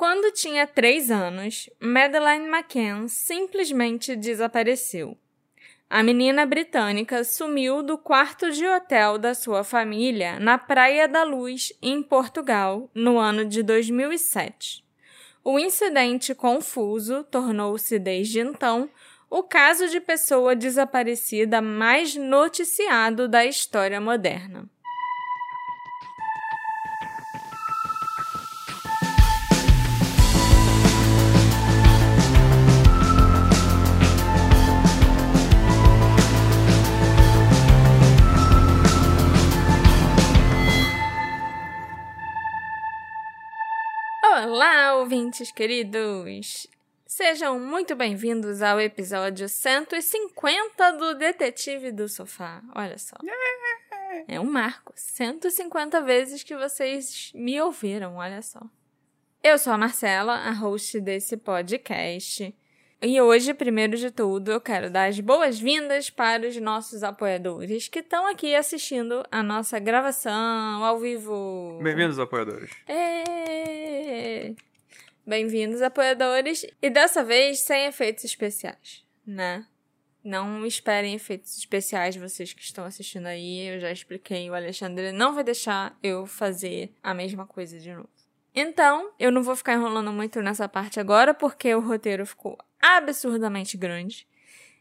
Quando tinha três anos, Madeleine McCann simplesmente desapareceu. A menina britânica sumiu do quarto de hotel da sua família na Praia da Luz, em Portugal, no ano de 2007. O incidente confuso tornou-se desde então o caso de pessoa desaparecida mais noticiado da história moderna. Olá, ouvintes queridos! Sejam muito bem-vindos ao episódio 150 do Detetive do Sofá. Olha só. É um marco. 150 vezes que vocês me ouviram, olha só. Eu sou a Marcela, a host desse podcast. E hoje, primeiro de tudo, eu quero dar as boas-vindas para os nossos apoiadores que estão aqui assistindo a nossa gravação ao vivo. Bem-vindos, apoiadores. Êêêê. Bem-vindos, apoiadores. E dessa vez sem efeitos especiais, né? Não esperem efeitos especiais, vocês que estão assistindo aí. Eu já expliquei, o Alexandre não vai deixar eu fazer a mesma coisa de novo. Então, eu não vou ficar enrolando muito nessa parte agora, porque o roteiro ficou absurdamente grande.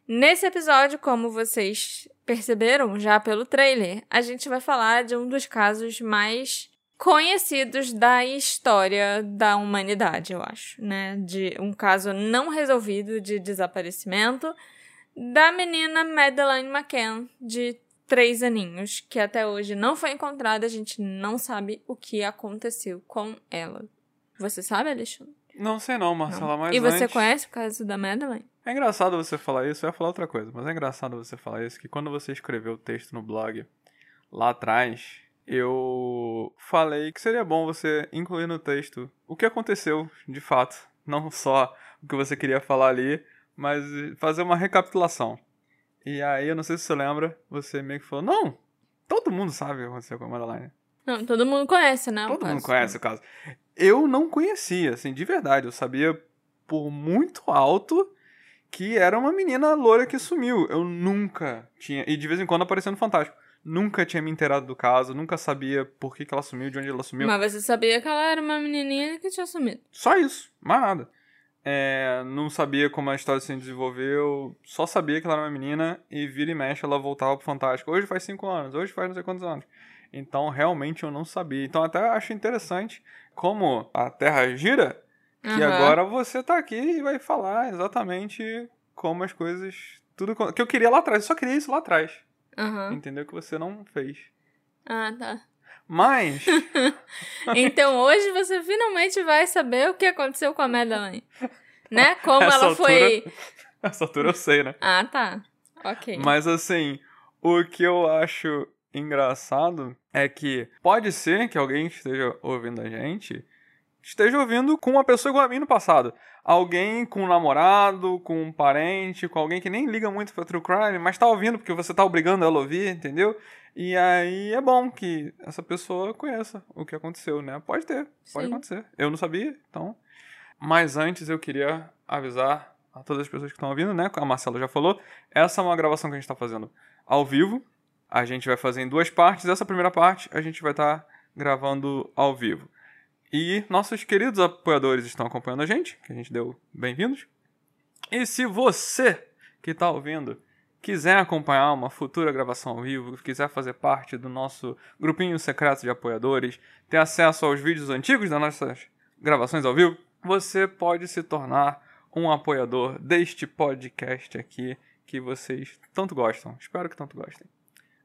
Nesse episódio, como vocês perceberam já pelo trailer, a gente vai falar de um dos casos mais conhecidos da história da humanidade, eu acho, né? De um caso não resolvido de desaparecimento da menina Madeleine McCann, de três aninhos, que até hoje não foi encontrada, a gente não sabe o que aconteceu com ela. Você sabe, Alexandre? Não sei não, Marcela, mas e você antes- conhece o caso da Madeleine? É engraçado você falar isso, eu ia falar outra coisa, mas é engraçado você falar isso, que quando você escreveu o texto no blog, lá atrás, eu falei que seria bom você incluir no texto o que aconteceu, de fato. Não só o que você queria falar ali, mas fazer uma recapitulação. E aí, eu não sei se você lembra, você meio que falou, não, todo mundo sabe o que aconteceu com a Madeline. Não, todo mundo conhece, né? Todo mundo caso. conhece o caso. Eu não conhecia, assim, de verdade. Eu sabia por muito alto que era uma menina loira que sumiu. Eu nunca tinha. E de vez em quando aparecendo Fantástico. Nunca tinha me inteirado do caso, nunca sabia por que, que ela sumiu, de onde ela sumiu. Mas você sabia que ela era uma menininha que tinha sumido. Só isso, mais nada. É, não sabia como a história se desenvolveu, só sabia que ela era uma menina e vira e mexe ela voltava pro Fantástico. Hoje faz cinco anos, hoje faz não sei quantos anos. Então realmente eu não sabia. Então até acho interessante como a Terra gira, que Aham. agora você tá aqui e vai falar exatamente como as coisas. Tudo que eu queria lá atrás. Eu só queria isso lá atrás. Aham. Entendeu? Que você não fez. Ah, tá. Mas. Então hoje você finalmente vai saber o que aconteceu com a Madeline. Né? Como Essa ela altura- foi. Essa altura eu sei, né? Ah, tá. Ok. Mas assim, o que eu acho engraçado é que pode ser que alguém esteja ouvindo a gente esteja ouvindo com uma pessoa igual a mim no passado. Alguém com um namorado, com um parente, com alguém que nem liga muito pra True Crime, mas tá ouvindo porque você tá obrigando ela a ouvir, entendeu? E aí é bom que essa pessoa conheça o que aconteceu, né? Pode ter, pode Sim. acontecer. Eu não sabia, então. Mas antes eu queria avisar a todas as pessoas que estão ouvindo, né? A Marcela já falou, essa é uma gravação que a gente tá fazendo ao vivo. A gente vai fazer em duas partes. Essa primeira parte a gente vai estar gravando ao vivo. E nossos queridos apoiadores estão acompanhando a gente, que a gente deu bem-vindos. E se você que está ouvindo quiser acompanhar uma futura gravação ao vivo, quiser fazer parte do nosso grupinho secreto de apoiadores, ter acesso aos vídeos antigos das nossas gravações ao vivo, você pode se tornar um apoiador deste podcast aqui que vocês tanto gostam. Espero que tanto gostem.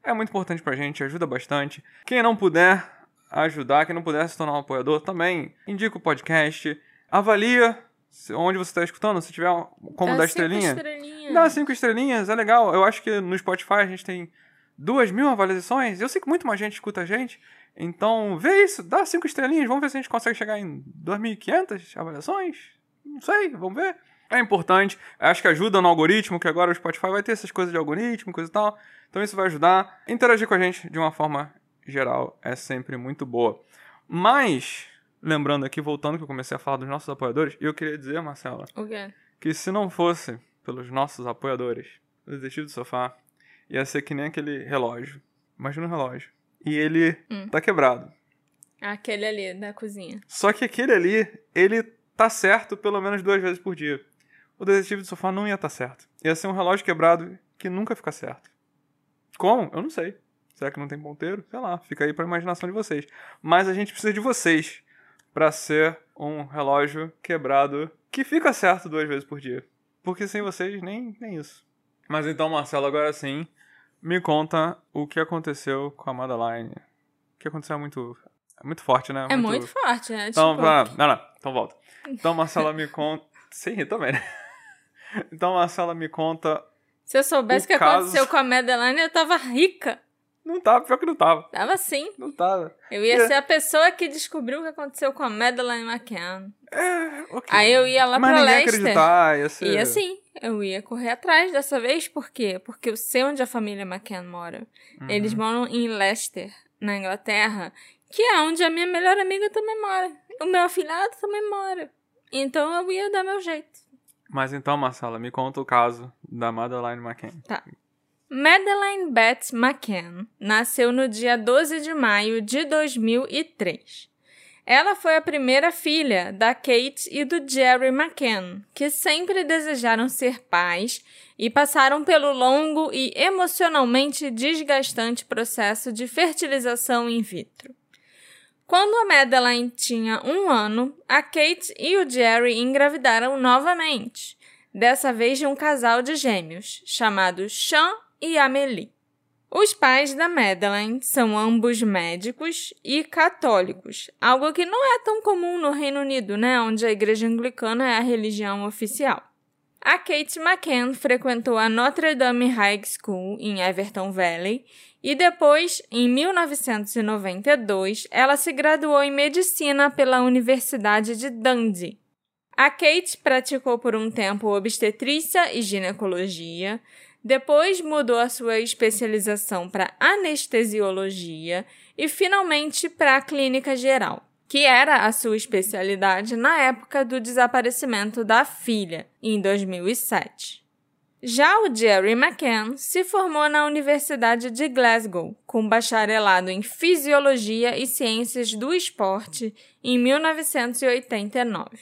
É muito importante pra gente, ajuda bastante. Quem não puder ajudar, quem não puder se tornar um apoiador, também indica o podcast, avalia onde você está escutando, se tiver como Dá dar cinco estrelinha. estrelinhas. Dá cinco estrelinhas, é legal. Eu acho que no Spotify a gente tem duas mil avaliações. Eu sei que muito mais gente escuta a gente. Então, vê isso, dá cinco estrelinhas. Vamos ver se a gente consegue chegar em 2.500 avaliações. Não sei, vamos ver. É importante. Acho que ajuda no algoritmo, que agora o Spotify vai ter essas coisas de algoritmo, coisa e tal. Então isso vai ajudar. Interagir com a gente de uma forma geral é sempre muito boa. Mas, lembrando aqui, voltando que eu comecei a falar dos nossos apoiadores, eu queria dizer, Marcela, O quê? que se não fosse pelos nossos apoiadores, o detetive do sofá ia ser que nem aquele relógio. Imagina um relógio. E ele Hum. tá quebrado. Aquele ali da cozinha. Só que aquele ali, ele tá certo pelo menos duas vezes por dia. O detetive do sofá não ia estar certo. Ia ser um relógio quebrado que nunca fica certo. Como? Eu não sei. Será que não tem ponteiro? Sei lá, fica aí pra imaginação de vocês. Mas a gente precisa de vocês pra ser um relógio quebrado que fica certo duas vezes por dia. Porque sem vocês, nem, nem isso. Mas então, Marcelo, agora sim, me conta o que aconteceu com a Madeline. O que aconteceu é muito, é muito forte, né? É muito forte, né? Então, tipo, pra... não, não, então volta. Então, Marcela, me conta. Sem rir também, né? Então, Marcela, me conta. Se eu soubesse o que caso- aconteceu com a Madeline, eu tava rica. Não tava, pior que não tava. Tava sim. Não tava. Eu ia É. ser a pessoa que descobriu o que aconteceu com a Madeline McCann. É, ok. Aí eu ia lá Mas pra ia Leicester. acreditar, ia ser. E assim, eu ia correr atrás dessa vez, por quê? Porque eu sei onde a família McCann mora. Uhum. Eles moram em Leicester, na Inglaterra, que é onde a minha melhor amiga também mora. O meu afilhado também mora. Então eu ia dar meu jeito. Mas então, Marcela, me conta o caso da Madeline McCann. Madeleine Beth McCann nasceu no dia 12 de maio de 2003. Ela foi a primeira filha da Kate e do Jerry McCann, que sempre desejaram ser pais e passaram pelo longo e emocionalmente desgastante processo de fertilização in vitro. Quando a Madeline tinha um ano, a Kate e o Jerry engravidaram novamente, dessa vez de um casal de gêmeos, chamados Sean e Amelie. Os pais da Madeline são ambos médicos e católicos, algo que não é tão comum no Reino Unido, né, onde a igreja anglicana é a religião oficial. A Kate McCann frequentou a Notre Dame High School em Everton Valley e depois, em 1992, ela se graduou em medicina pela Universidade de Dundee. A Kate praticou por um tempo obstetrícia e ginecologia, depois mudou a sua especialização para anestesiologia e finalmente para a clínica geral, que era a sua especialidade na época do desaparecimento da filha, em 2007. Já o Jerry McCann se formou na Universidade de Glasgow, com bacharelado em Fisiologia e Ciências do Esporte em 1989.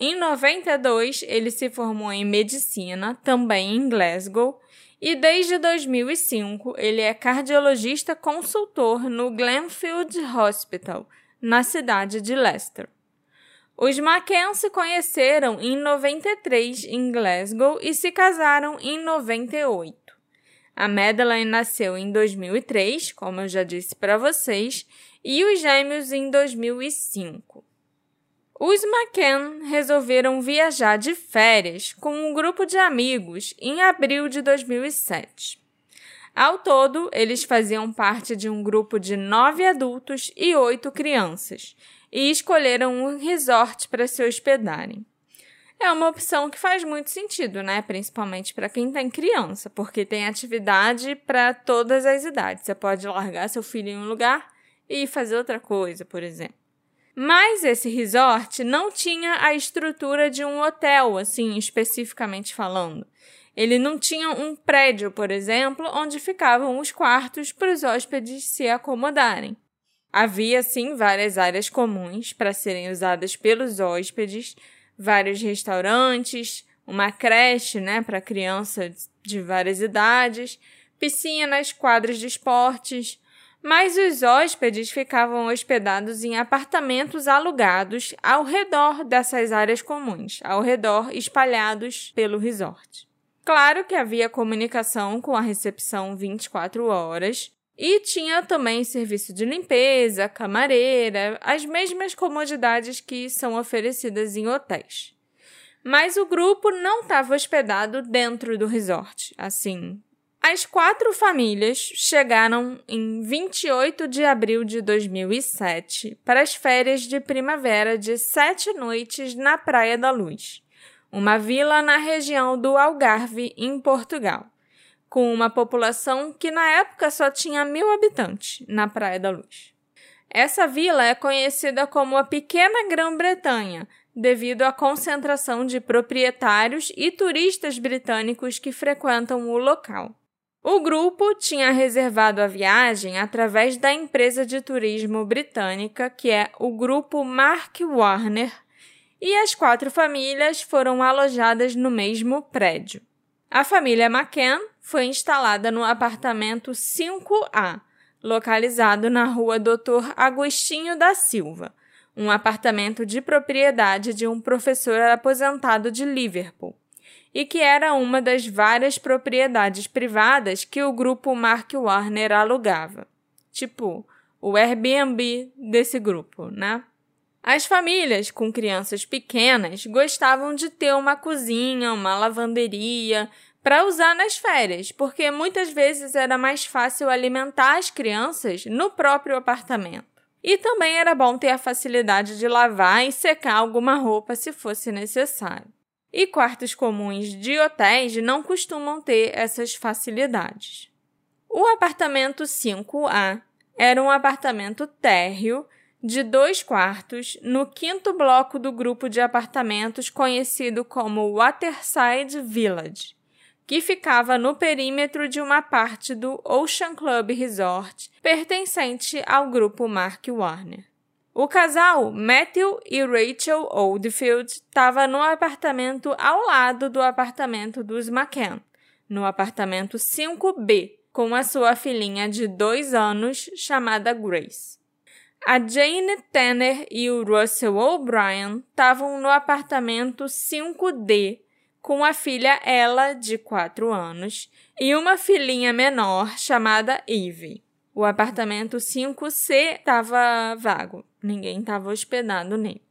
Em 92, ele se formou em Medicina, também em Glasgow, e desde 2005 ele é cardiologista consultor no Glenfield Hospital, na cidade de Leicester. Os McCann se conheceram em 93 em Glasgow e se casaram em 98. A Madeline nasceu em 2003, como eu já disse para vocês, e os gêmeos em 2005. Os McCann resolveram viajar de férias com um grupo de amigos em abril de 2007. Ao todo, eles faziam parte de um grupo de nove adultos e oito crianças e escolheram um resort para se hospedarem. É uma opção que faz muito sentido, né? Principalmente para quem tem criança, porque tem atividade para todas as idades. Você pode largar seu filho em um lugar e fazer outra coisa, por exemplo. Mas esse resort não tinha a estrutura de um hotel, assim, especificamente falando. Ele não tinha um prédio, por exemplo, onde ficavam os quartos para os hóspedes se acomodarem. Havia, sim, várias áreas comuns para serem usadas pelos hóspedes, vários restaurantes, uma creche né, para crianças de várias idades, piscinas, quadras de esportes, mas os hóspedes ficavam hospedados em apartamentos alugados ao redor dessas áreas comuns, ao redor espalhados pelo resort. Claro que havia comunicação com a recepção 24 horas e tinha também serviço de limpeza, camareira, as mesmas comodidades que são oferecidas em hotéis. Mas o grupo não estava hospedado dentro do resort, assim, as quatro famílias chegaram em 28 de abril de 2007 para as férias de primavera de sete noites na Praia da Luz, uma vila na região do Algarve, em Portugal, com uma população que na época só tinha mil habitantes na Praia da Luz. Essa vila é conhecida como a Pequena Grã-Bretanha, devido à concentração de proprietários e turistas britânicos que frequentam o local. O grupo tinha reservado a viagem através da empresa de turismo britânica, que é o grupo Mark Warner, e as quatro famílias foram alojadas no mesmo prédio. A família McCann foi instalada no apartamento 5A, localizado na rua Dr. Agostinho da Silva, um apartamento de propriedade de um professor aposentado de Liverpool, e que era uma das várias propriedades privadas que o grupo Mark Warner alugava. Tipo, o Airbnb desse grupo, né? As famílias com crianças pequenas gostavam de ter uma cozinha, uma lavanderia para usar nas férias, porque muitas vezes era mais fácil alimentar as crianças no próprio apartamento. E também era bom ter a facilidade de lavar e secar alguma roupa se fosse necessário. E quartos comuns de hotéis não costumam ter essas facilidades. O apartamento 5A era um apartamento térreo de dois quartos no quinto bloco do grupo de apartamentos conhecido como Waterside Village que ficava no perímetro de uma parte do Ocean Club Resort, pertencente ao grupo Mark Warner. O casal, Matthew e Rachel Oldfield, estava no apartamento ao lado do apartamento dos McCann, no apartamento 5B, com a sua filhinha de dois anos, chamada Grace. A Jane Tanner e o Russell O'Brien estavam no apartamento 5D, com a filha Ella, de 4 anos, e uma filhinha menor chamada Eve. O apartamento 5C estava vago, ninguém estava hospedado nele.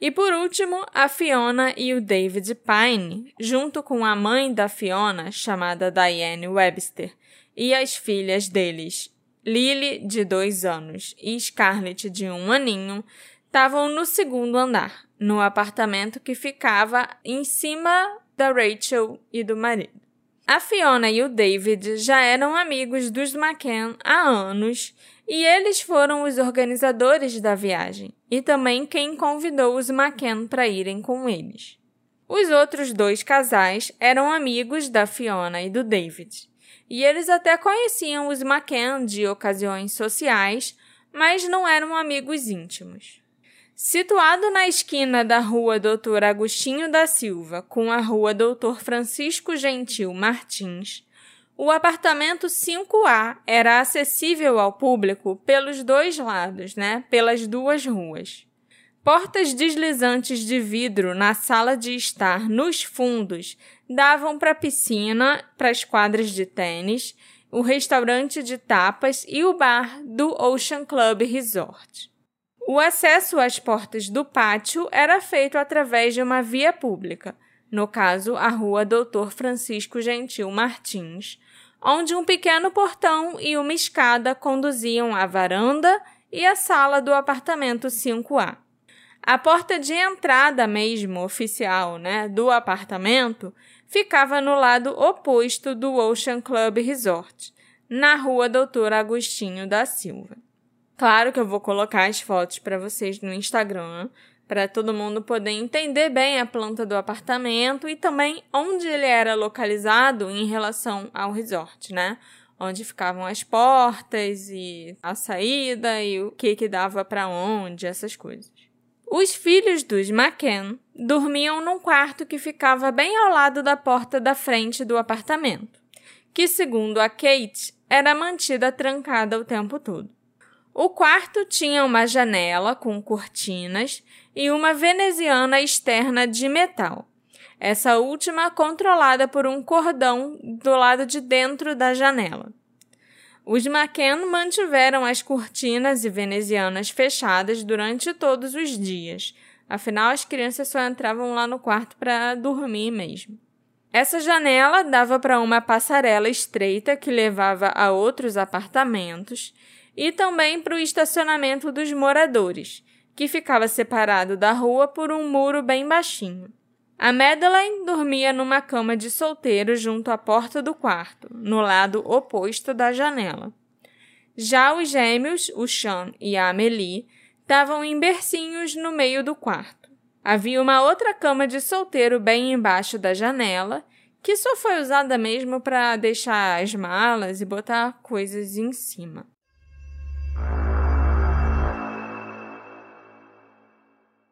E por último, a Fiona e o David Pine, junto com a mãe da Fiona, chamada Diane Webster, e as filhas deles, Lily, de dois anos, e Scarlett, de um aninho, estavam no segundo andar, no apartamento que ficava em cima da Rachel e do marido. A Fiona e o David já eram amigos dos McCann há anos e eles foram os organizadores da viagem e também quem convidou os McCann para irem com eles. Os outros dois casais eram amigos da Fiona e do David, e eles até conheciam os McCann de ocasiões sociais, mas não eram amigos íntimos. Situado na esquina da Rua Doutor Agostinho da Silva com a Rua Doutor Francisco Gentil Martins, o apartamento 5A era acessível ao público pelos dois lados, né? Pelas duas ruas. Portas deslizantes de vidro na sala de estar nos fundos davam para a piscina, para as quadras de tênis, o restaurante de tapas e o bar do Ocean Club Resort. O acesso às portas do pátio era feito através de uma via pública, no caso, a rua Doutor Francisco Gentil Martins, onde um pequeno portão e uma escada conduziam à varanda e à sala do apartamento 5A. A porta de entrada mesmo oficial, né, do apartamento ficava no lado oposto do Ocean Club Resort, na rua Doutor Agostinho da Silva. Claro que eu vou colocar as fotos para vocês no Instagram, para todo mundo poder entender bem a planta do apartamento e também onde ele era localizado em relação ao resort, né? Onde ficavam as portas e a saída e o que que dava para onde, essas coisas. Os filhos dos McCann dormiam num quarto que ficava bem ao lado da porta da frente do apartamento, que, segundo a Kate, era mantida trancada o tempo todo. O quarto tinha uma janela com cortinas e uma veneziana externa de metal. Essa última controlada por um cordão do lado de dentro da janela. Os McCann mantiveram as cortinas e venezianas fechadas durante todos os dias. Afinal, as crianças só entravam lá no quarto para dormir mesmo. Essa janela dava para uma passarela estreita que levava a outros apartamentos e também para o estacionamento dos moradores, que ficava separado da rua por um muro bem baixinho. A Madeleine dormia numa cama de solteiro junto à porta do quarto, no lado oposto da janela. Já os gêmeos, o Sean e a Amelie, estavam em bercinhos no meio do quarto. Havia uma outra cama de solteiro bem embaixo da janela, que só foi usada mesmo para deixar as malas e botar coisas em cima.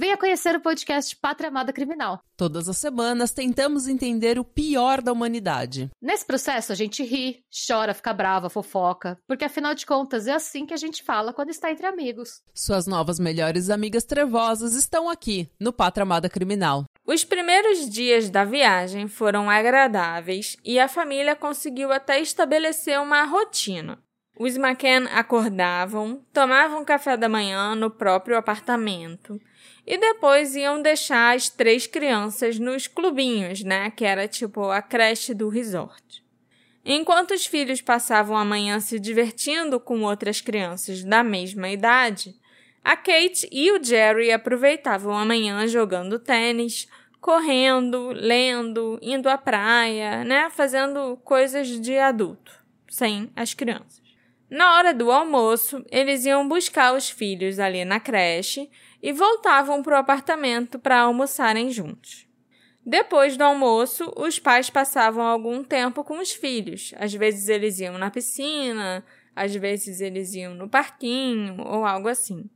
venha conhecer o podcast Pátria Amada Criminal. Todas as semanas tentamos entender o pior da humanidade. Nesse processo, a gente ri, chora, fica brava, fofoca, porque afinal de contas é assim que a gente fala quando está entre amigos. Suas novas melhores amigas trevosas estão aqui, no Pátria Amada Criminal. Os primeiros dias da viagem foram agradáveis e a família conseguiu até estabelecer uma rotina. Os McCann acordavam, tomavam café da manhã no próprio apartamento e depois iam deixar as três crianças nos clubinhos, né? Que era tipo a creche do resort. Enquanto os filhos passavam a manhã se divertindo com outras crianças da mesma idade, a Kate e o Jerry aproveitavam a manhã jogando tênis, correndo, lendo, indo à praia, né? Fazendo coisas de adulto, sem as crianças. Na hora do almoço, eles iam buscar os filhos ali na creche e voltavam para o apartamento para almoçarem juntos. Depois do almoço, os pais passavam algum tempo com os filhos. Às vezes eles iam na piscina, às vezes eles iam no parquinho ou algo assim.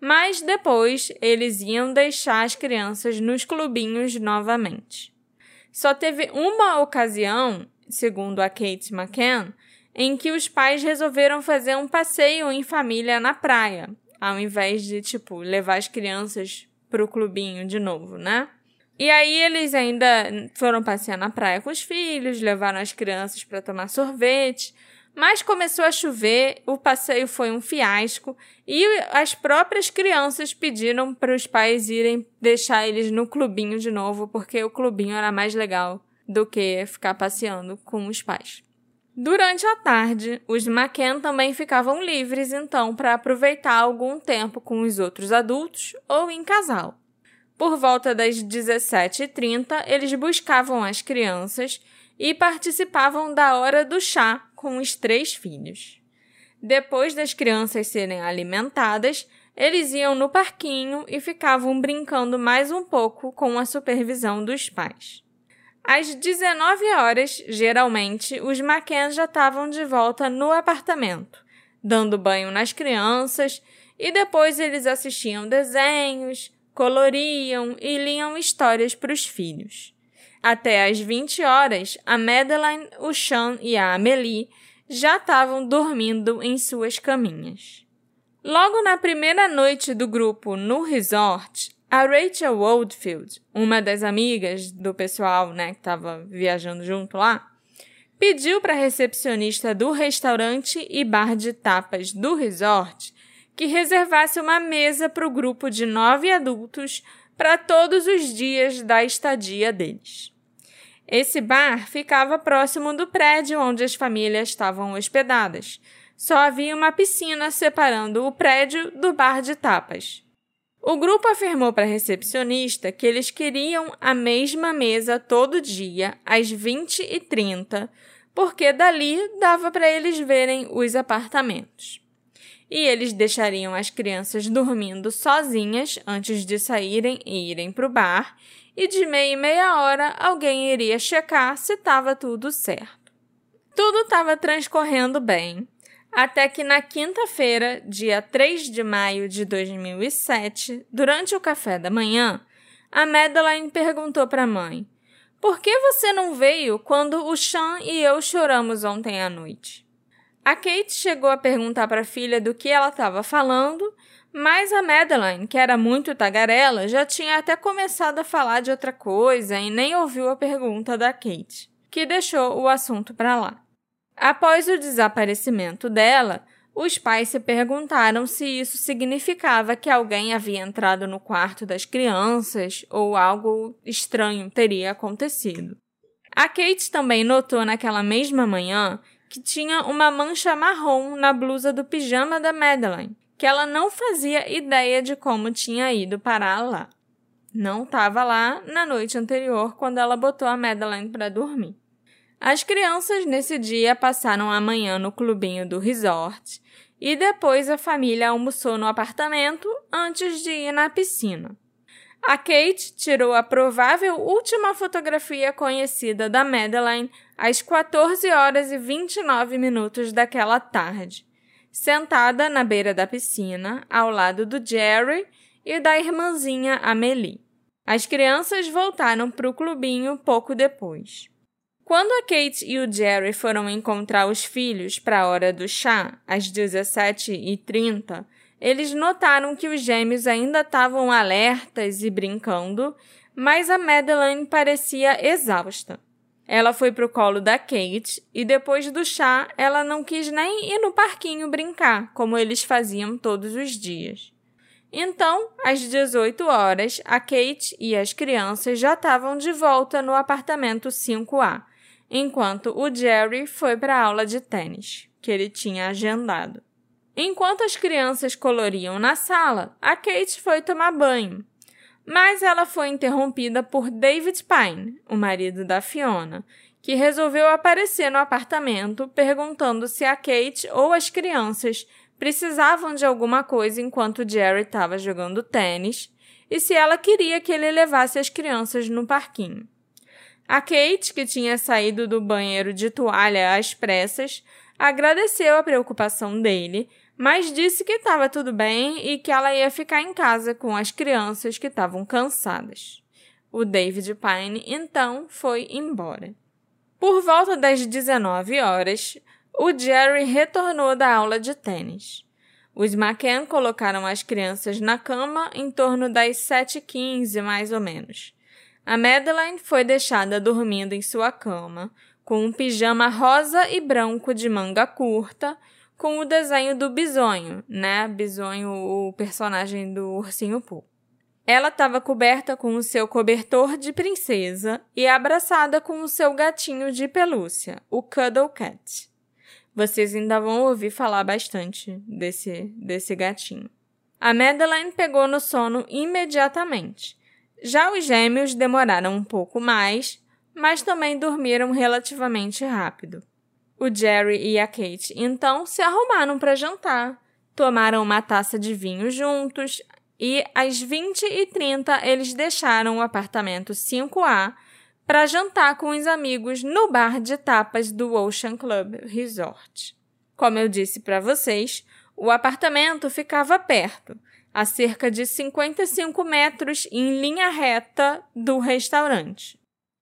Mas depois eles iam deixar as crianças nos clubinhos novamente. Só teve uma ocasião, segundo a Kate McCann, em que os pais resolveram fazer um passeio em família na praia, ao invés de, tipo, levar as crianças pro clubinho de novo, né? E aí eles ainda foram passear na praia com os filhos, levaram as crianças para tomar sorvete, mas começou a chover, o passeio foi um fiasco e as próprias crianças pediram para os pais irem deixar eles no clubinho de novo, porque o clubinho era mais legal do que ficar passeando com os pais. Durante a tarde, os McCann também ficavam livres então para aproveitar algum tempo com os outros adultos ou em casal. Por volta das 17h30, eles buscavam as crianças e participavam da hora do chá com os três filhos. Depois das crianças serem alimentadas, eles iam no parquinho e ficavam brincando mais um pouco com a supervisão dos pais. Às 19 horas, geralmente, os McCann já estavam de volta no apartamento, dando banho nas crianças, e depois eles assistiam desenhos, coloriam e liam histórias para os filhos. Até às 20 horas, a Madeline, o Sean e a Amelie já estavam dormindo em suas caminhas. Logo na primeira noite do grupo no resort, a Rachel Oldfield, uma das amigas do pessoal, né, que estava viajando junto lá, pediu para a recepcionista do restaurante e bar de tapas do resort que reservasse uma mesa para o grupo de nove adultos para todos os dias da estadia deles. Esse bar ficava próximo do prédio onde as famílias estavam hospedadas. Só havia uma piscina separando o prédio do bar de tapas. O grupo afirmou para a recepcionista que eles queriam a mesma mesa todo dia, às 20h30, porque dali dava para eles verem os apartamentos. E eles deixariam as crianças dormindo sozinhas antes de saírem e irem para o bar, e de meia e meia hora alguém iria checar se estava tudo certo. Tudo estava transcorrendo bem, até que na quinta-feira, dia 3 de maio de 2007, durante o café da manhã, a Madeline perguntou para a mãe: Por que você não veio quando o Sean e eu choramos ontem à noite? A Kate chegou a perguntar para a filha do que ela estava falando, mas a Madeline, que era muito tagarela, já tinha até começado a falar de outra coisa e nem ouviu a pergunta da Kate, que deixou o assunto para lá. Após o desaparecimento dela, os pais se perguntaram se isso significava que alguém havia entrado no quarto das crianças ou algo estranho teria acontecido. A Kate também notou naquela mesma manhã que tinha uma mancha marrom na blusa do pijama da Madeline, que ela não fazia ideia de como tinha ido parar lá. Não estava lá na noite anterior quando ela botou a Madeline para dormir. As crianças nesse dia passaram a manhã no clubinho do resort e depois a família almoçou no apartamento antes de ir na piscina. A Kate tirou a provável última fotografia conhecida da Madeline às 14 horas e 29 minutos daquela tarde, sentada na beira da piscina, ao lado do Jerry e da irmãzinha Amelie. As crianças voltaram para o clubinho pouco depois. Quando a Kate e o Jerry foram encontrar os filhos para a hora do chá, às 17h30, eles notaram que os gêmeos ainda estavam alertas e brincando, mas a Madeline parecia exausta. Ela foi para o colo da Kate e depois do chá ela não quis nem ir no parquinho brincar, como eles faziam todos os dias. Então, às 18 horas, a Kate e as crianças já estavam de volta no apartamento 5A, enquanto o Jerry foi para a aula de tênis, que ele tinha agendado. Enquanto as crianças coloriam na sala, a Kate foi tomar banho. Mas ela foi interrompida por David Pine, o marido da Fiona, que resolveu aparecer no apartamento perguntando se a Kate ou as crianças precisavam de alguma coisa enquanto Jerry estava jogando tênis e se ela queria que ele levasse as crianças no parquinho. A Kate, que tinha saído do banheiro de toalha às pressas, agradeceu a preocupação dele, mas disse que estava tudo bem e que ela ia ficar em casa com as crianças que estavam cansadas. O David Pine então foi embora. Por volta das 19 horas, o Jerry retornou da aula de tênis. Os McCann colocaram as crianças na cama em torno das 7h15, mais ou menos. A Madeline foi deixada dormindo em sua cama, com um pijama rosa e branco de manga curta, com o desenho do bisonho, né? Bisonho, o personagem do ursinho Pooh. Ela estava coberta com o seu cobertor de princesa e abraçada com o seu gatinho de pelúcia, o Cuddle Cat. Vocês ainda vão ouvir falar bastante desse, desse gatinho. A Madeline pegou no sono imediatamente já os gêmeos demoraram um pouco mais, mas também dormiram relativamente rápido. O Jerry e a Kate então se arrumaram para jantar, tomaram uma taça de vinho juntos e às 20 e 30 eles deixaram o apartamento 5A para jantar com os amigos no bar de tapas do Ocean Club Resort. Como eu disse para vocês, o apartamento ficava perto, a cerca de 55 metros em linha reta do restaurante.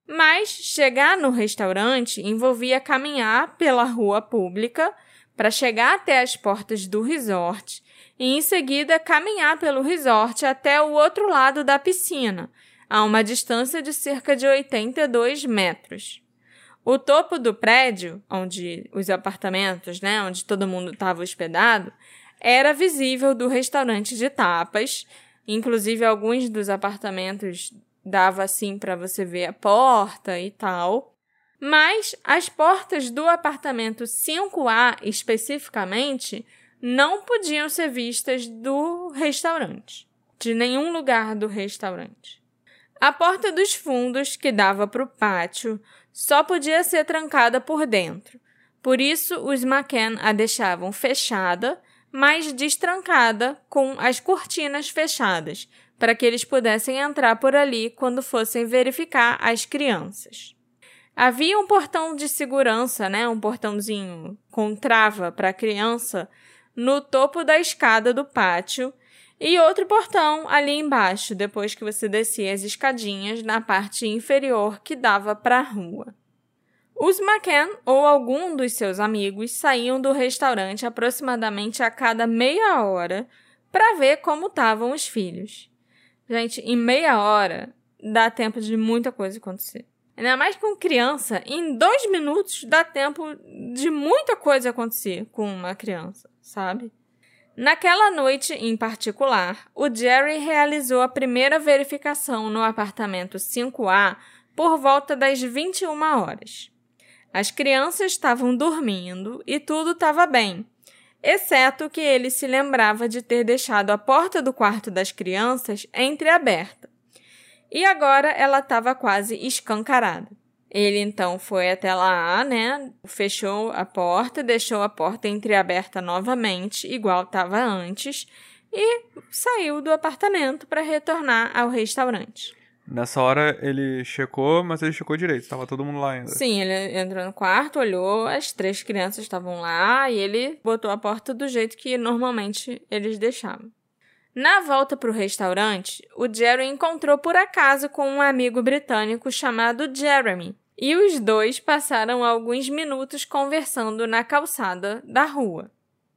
Mas chegar no restaurante envolvia caminhar pela rua pública para chegar até as portas do resort e em seguida caminhar pelo resort até o outro lado da piscina, a uma distância de cerca de 82 metros. O topo do prédio, onde os apartamentos, né, onde todo mundo estava hospedado, era visível do restaurante de tapas. Inclusive, alguns dos apartamentos dava assim para você ver a porta e tal. Mas as portas do apartamento 5A especificamente não podiam ser vistas do restaurante, de nenhum lugar do restaurante. A porta dos fundos, que dava para o pátio, só podia ser trancada por dentro. Por isso, os McCann a deixavam fechada mas destrancada, com as cortinas fechadas, para que eles pudessem entrar por ali quando fossem verificar as crianças. Havia um portão de segurança, né, um portãozinho com trava para a criança, no topo da escada do pátio, e outro portão ali embaixo, depois que você descia as escadinhas na parte inferior que dava para a rua. Os McCann ou algum dos seus amigos saíam do restaurante aproximadamente a cada meia hora para ver como estavam os filhos. Gente, em meia hora dá tempo de muita coisa acontecer. Ainda mais com criança, em dois minutos dá tempo de muita coisa acontecer com uma criança, sabe? Naquela noite em particular, o Jerry realizou a primeira verificação no apartamento 5A por volta das 21 horas. As crianças estavam dormindo e tudo estava bem. exceto que ele se lembrava de ter deixado a porta do quarto das crianças entreaberta. E agora ela estava quase escancarada. Ele então foi até lá, né? Fechou a porta, deixou a porta entreaberta novamente, igual estava antes, e saiu do apartamento para retornar ao restaurante. Nessa hora ele checou, mas ele checou direito, tava todo mundo lá ainda. Sim, ele entrou no quarto, olhou, as três crianças estavam lá e ele botou a porta do jeito que normalmente eles deixavam. Na volta para o restaurante, o Jerry encontrou por acaso com um amigo britânico chamado Jeremy, e os dois passaram alguns minutos conversando na calçada da rua.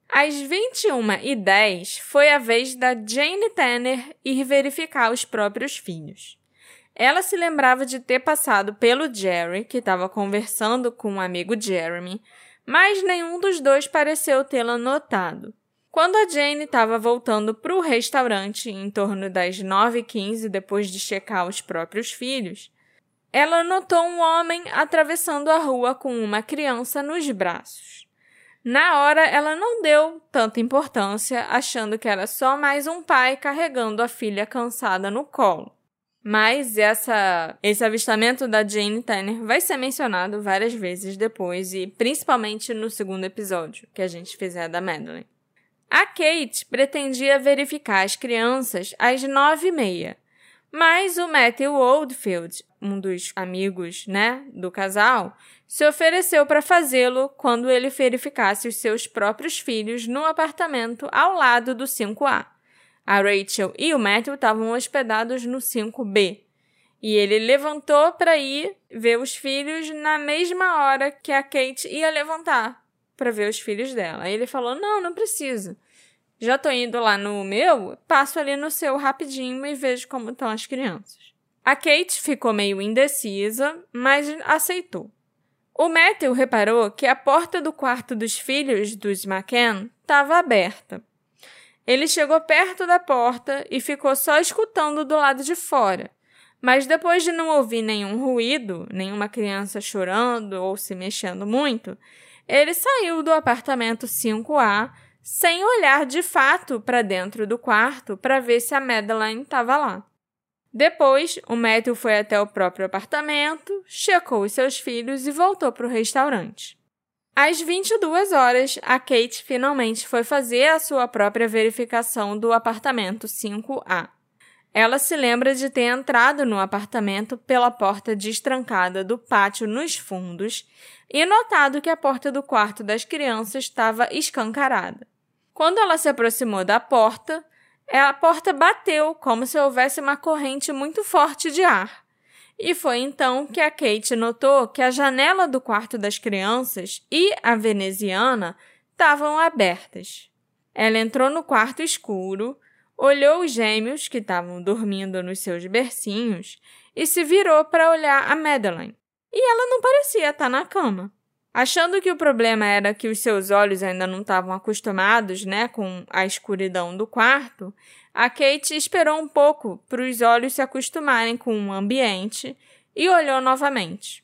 Às 21h10 foi a vez da Jane Tanner ir verificar os próprios filhos. Ela se lembrava de ter passado pelo Jerry, que estava conversando com um amigo Jeremy, mas nenhum dos dois pareceu tê-la notado. Quando a Jane estava voltando para o restaurante em torno das 9h15, depois de checar os próprios filhos, ela notou um homem atravessando a rua com uma criança nos braços. Na hora, ela não deu tanta importância, achando que era só mais um pai carregando a filha cansada no colo. Mas essa, esse avistamento da Jane Tanner vai ser mencionado várias vezes depois e principalmente no segundo episódio que a gente fizer da Madeline. A Kate pretendia verificar as crianças às nove e meia, mas o Matthew Oldfield, um dos amigos, né, do casal, se ofereceu para fazê-lo quando ele verificasse os seus próprios filhos no apartamento ao lado do 5A. A Rachel e o Matthew estavam hospedados no 5B. E ele levantou para ir ver os filhos na mesma hora que a Kate ia levantar para ver os filhos dela. Aí ele falou: Não, não precisa. Já tô indo lá no meu, passo ali no seu rapidinho e vejo como estão as crianças. A Kate ficou meio indecisa, mas aceitou. O Matthew reparou que a porta do quarto dos filhos dos McCann estava aberta. Ele chegou perto da porta e ficou só escutando do lado de fora. Mas depois de não ouvir nenhum ruído, nenhuma criança chorando ou se mexendo muito, ele saiu do apartamento 5A sem olhar de fato para dentro do quarto para ver se a Madeline estava lá. Depois, o Matthew foi até o próprio apartamento, checou os seus filhos e voltou para o restaurante. Às 22 horas, a Kate finalmente foi fazer a sua própria verificação do apartamento 5A. Ela se lembra de ter entrado no apartamento pela porta destrancada do pátio nos fundos e notado que a porta do quarto das crianças estava escancarada. Quando ela se aproximou da porta, a porta bateu como se houvesse uma corrente muito forte de ar. E foi então que a Kate notou que a janela do quarto das crianças e a veneziana estavam abertas. Ela entrou no quarto escuro, olhou os gêmeos que estavam dormindo nos seus bercinhos e se virou para olhar a Madeline. E ela não parecia estar na cama. Achando que o problema era que os seus olhos ainda não estavam acostumados, né, com a escuridão do quarto, a Kate esperou um pouco para os olhos se acostumarem com o ambiente e olhou novamente.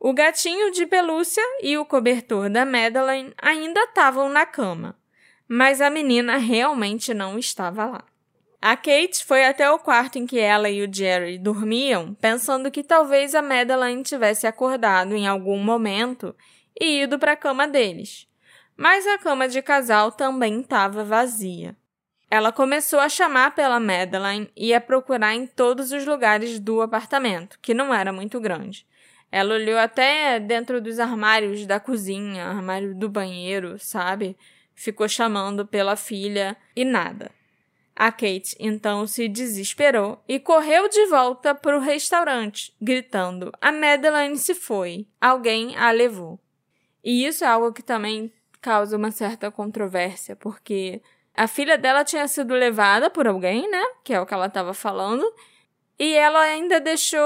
O gatinho de pelúcia e o cobertor da Madeline ainda estavam na cama, mas a menina realmente não estava lá. A Kate foi até o quarto em que ela e o Jerry dormiam, pensando que talvez a Madeline tivesse acordado em algum momento e ido para a cama deles. Mas a cama de casal também estava vazia. Ela começou a chamar pela Madeline e a procurar em todos os lugares do apartamento, que não era muito grande. Ela olhou até dentro dos armários da cozinha, armário do banheiro, sabe? Ficou chamando pela filha e nada. A Kate então se desesperou e correu de volta para o restaurante, gritando: A Madeline se foi. Alguém a levou. E isso é algo que também causa uma certa controvérsia, porque a filha dela tinha sido levada por alguém, né? Que é o que ela estava falando. E ela ainda deixou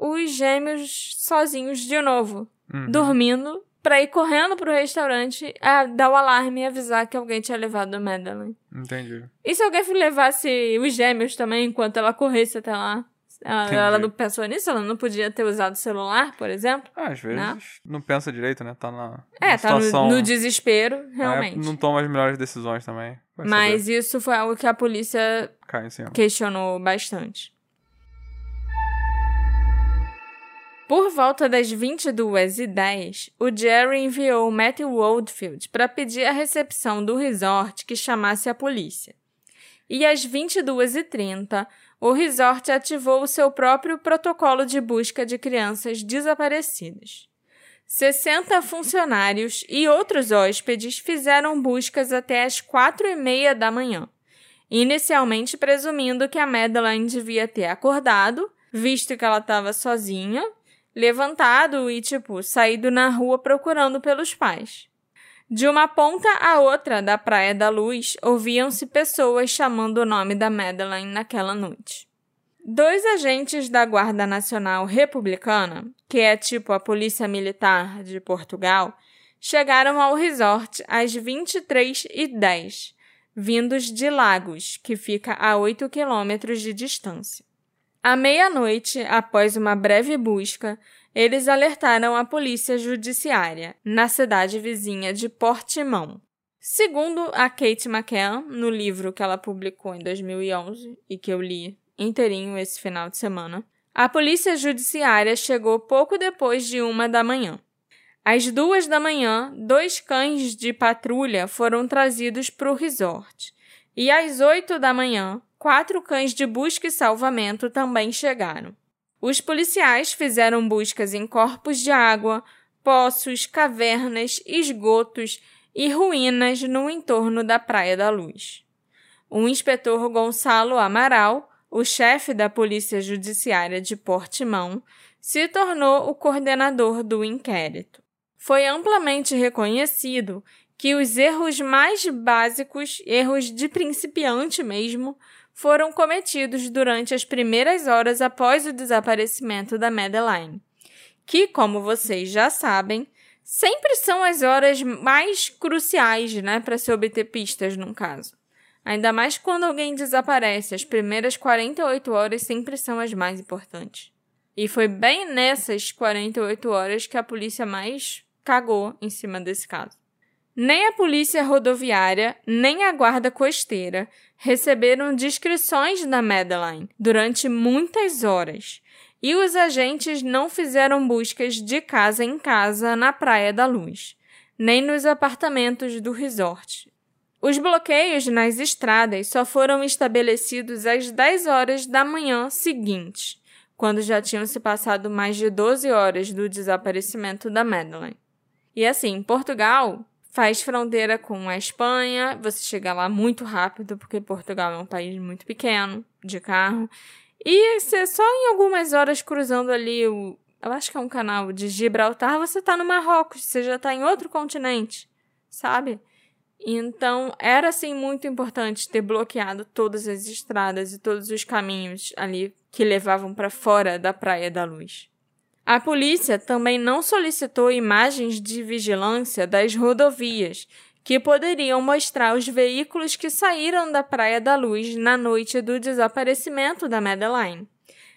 os gêmeos sozinhos de novo, uhum. dormindo, pra ir correndo pro restaurante, a dar o alarme e avisar que alguém tinha levado a Madeline. Entendi. E se alguém levasse os gêmeos também enquanto ela corresse até lá? Ela, Entendi. ela não pensou nisso? Ela não podia ter usado o celular, por exemplo? Ah, às vezes Não. não, pensa direito, né? Tá na, É, tá no, situação. no desespero, É, realmente. não toma as melhores decisões também. Vai Mas saber. isso foi algo que a polícia questionou bastante. Por volta das 22h10, o Jerry enviou Matthew Oldfield para pedir a recepção do resort que chamasse a polícia. E às 22h30, o resort ativou o seu próprio protocolo de busca de crianças desaparecidas. 60 funcionários e outros hóspedes fizeram buscas até às 4h30 da manhã inicialmente presumindo que a Madeline devia ter acordado, visto que ela estava sozinha, levantado e, tipo, saído na rua procurando pelos pais. De uma ponta à outra da Praia da Luz, ouviam-se pessoas chamando o nome da Madeline naquela noite. Dois agentes da Guarda Nacional Republicana, que é tipo a Polícia Militar de Portugal, chegaram ao resort às 23h10, vindos de Lagos, que fica a 8 quilômetros de distância. À meia-noite, após uma breve busca, eles alertaram a polícia judiciária, na cidade vizinha de Portimão. Segundo a Kate McCann, no livro que ela publicou em 2011 e que eu li inteirinho esse final de semana, a polícia judiciária chegou pouco depois de uma da manhã. Às duas da manhã, dois cães de patrulha foram trazidos para o resort. E às oito da manhã, quatro cães de busca e salvamento também chegaram. Os policiais fizeram buscas em corpos de água, poços, cavernas, esgotos e ruínas no entorno da Praia da Luz. O inspetor Gonçalo Amaral, o chefe da Polícia Judiciária de Portimão, se tornou o coordenador do inquérito foi amplamente reconhecido que os erros mais básicos, erros de principiante mesmo, foram cometidos durante as primeiras horas após o desaparecimento da Madeline, que, como vocês já sabem, sempre são as horas mais cruciais, né, para se obter pistas num caso. Ainda mais quando alguém desaparece, as primeiras 48 horas sempre são as mais importantes. E foi bem nessas 48 horas que a polícia mais cagou em cima desse caso. Nem a polícia rodoviária, nem a guarda costeira receberam descrições da Madeline durante muitas horas, e os agentes não fizeram buscas de casa em casa na Praia da Luz, nem nos apartamentos do resort. Os bloqueios nas estradas só foram estabelecidos às 10 horas da manhã seguinte, quando já tinham se passado mais de 12 horas do desaparecimento da Madeline. E assim, Portugal faz fronteira com a Espanha, você chega lá muito rápido, porque Portugal é um país muito pequeno, de carro. E você só em algumas horas cruzando ali o. Eu acho que é um canal de Gibraltar, você tá no Marrocos, você já tá em outro continente, sabe? Então, era assim muito importante ter bloqueado todas as estradas e todos os caminhos ali que levavam para fora da Praia da Luz. A polícia também não solicitou imagens de vigilância das rodovias, que poderiam mostrar os veículos que saíram da Praia da Luz na noite do desaparecimento da Madeline,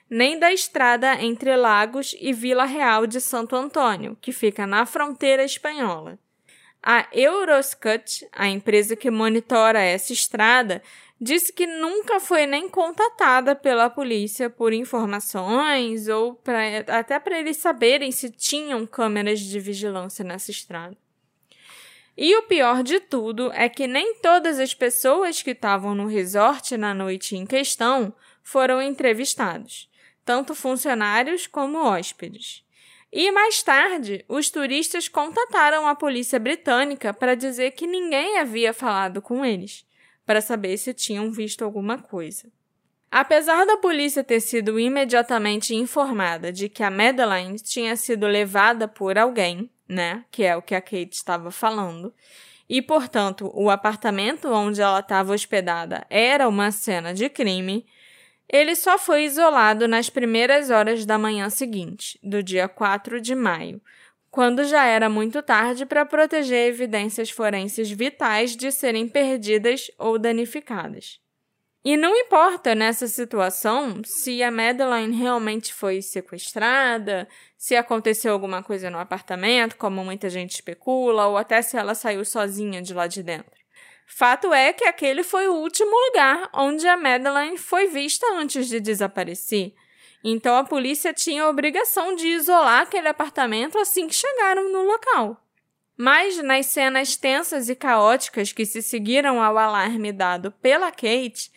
nem da estrada entre Lagos e Vila Real de Santo Antônio, que fica na fronteira espanhola. A Euroscut, a empresa que monitora essa estrada, disse que nunca foi nem contatada pela polícia por informações ou pra, até para eles saberem se tinham câmeras de vigilância nessa estrada. E o pior de tudo é que nem todas as pessoas que estavam no resort na noite em questão foram entrevistados, tanto funcionários como hóspedes. E mais tarde, os turistas contataram a polícia britânica para dizer que ninguém havia falado com eles para saber se tinham visto alguma coisa. Apesar da polícia ter sido imediatamente informada de que a Madeline tinha sido levada por alguém, né, que é o que a Kate estava falando, e portanto o apartamento onde ela estava hospedada era uma cena de crime, ele só foi isolado nas primeiras horas da manhã seguinte, do dia 4 de maio, quando já era muito tarde para proteger evidências forenses vitais de serem perdidas ou danificadas. E não importa nessa situação se a Madeline realmente foi sequestrada, se aconteceu alguma coisa no apartamento, como muita gente especula, ou até se ela saiu sozinha de lá de dentro. Fato é que aquele foi o último lugar onde a Madeline foi vista antes de desaparecer. Então a polícia tinha a obrigação de isolar aquele apartamento assim que chegaram no local. Mas nas cenas tensas e caóticas que se seguiram ao alarme dado pela Kate,